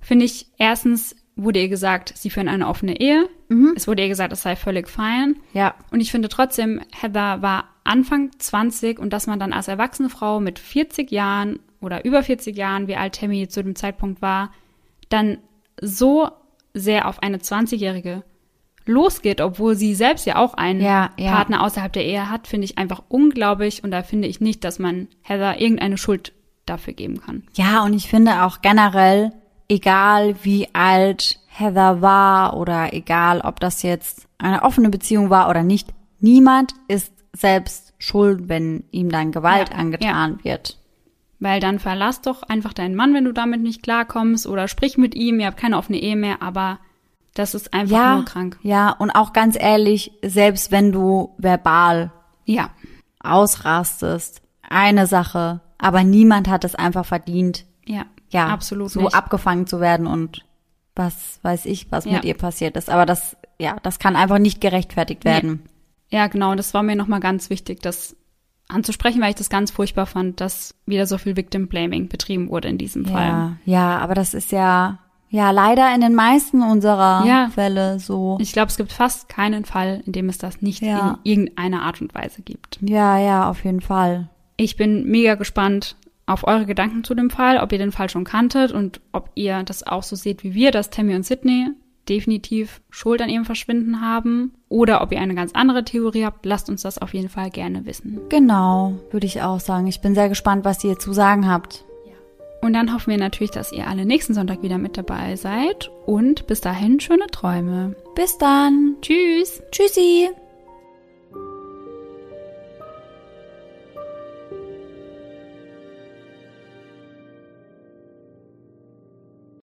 Finde ich, erstens wurde ihr gesagt, sie führen eine offene Ehe. Mhm. Es wurde ihr gesagt, es sei völlig fein. Ja. Und ich finde trotzdem, Heather war Anfang 20 und dass man dann als erwachsene Frau mit 40 Jahren oder über 40 Jahren, wie alt Tammy zu dem Zeitpunkt war, dann so sehr auf eine 20-Jährige losgeht, obwohl sie selbst ja auch einen Ja, ja. Partner außerhalb der Ehe hat, finde ich einfach unglaublich und da finde ich nicht, dass man Heather irgendeine Schuld dafür geben kann. Ja, und ich finde auch generell, egal wie alt Heather war oder egal, ob das jetzt eine offene Beziehung war oder nicht, niemand ist selbst schuld, wenn ihm dann Gewalt Ja, angetan wird. Weil dann verlass doch einfach deinen Mann, wenn du damit nicht klarkommst oder sprich mit ihm, ihr habt keine offene Ehe mehr, aber das ist einfach Ja, nur krank. ja, und auch ganz ehrlich, selbst wenn du verbal Ja, ausrastest, eine Sache, aber niemand hat es einfach verdient, ja, ja, absolut so nicht. abgefangen zu werden und was weiß ich, was Ja. mit ihr passiert ist. Aber das, ja, das kann einfach nicht gerechtfertigt werden. Ja, genau, das war mir nochmal ganz wichtig, das anzusprechen, weil ich das ganz furchtbar fand, dass wieder so viel Victim Blaming betrieben wurde in diesem Fall. Ja, ja, aber das ist ja, ja, leider in den meisten unserer Ja. Fälle so. Ich glaube, es gibt fast keinen Fall, in dem es das nicht Ja. in irgendeiner Art und Weise gibt. Ja, ja, auf jeden Fall. Ich bin mega gespannt auf eure Gedanken zu dem Fall, ob ihr den Fall schon kanntet und ob ihr das auch so seht wie wir, dass Tammy und Sydney definitiv Schuld an ihrem Verschwinden haben oder ob ihr eine ganz andere Theorie habt, lasst uns das auf jeden Fall gerne wissen. Genau, würde ich auch sagen. Ich bin sehr gespannt, was ihr zu sagen habt. Und dann hoffen wir natürlich, dass ihr alle nächsten Sonntag wieder mit dabei seid und bis dahin schöne Träume. Bis dann. Tschüss! Tschüssi.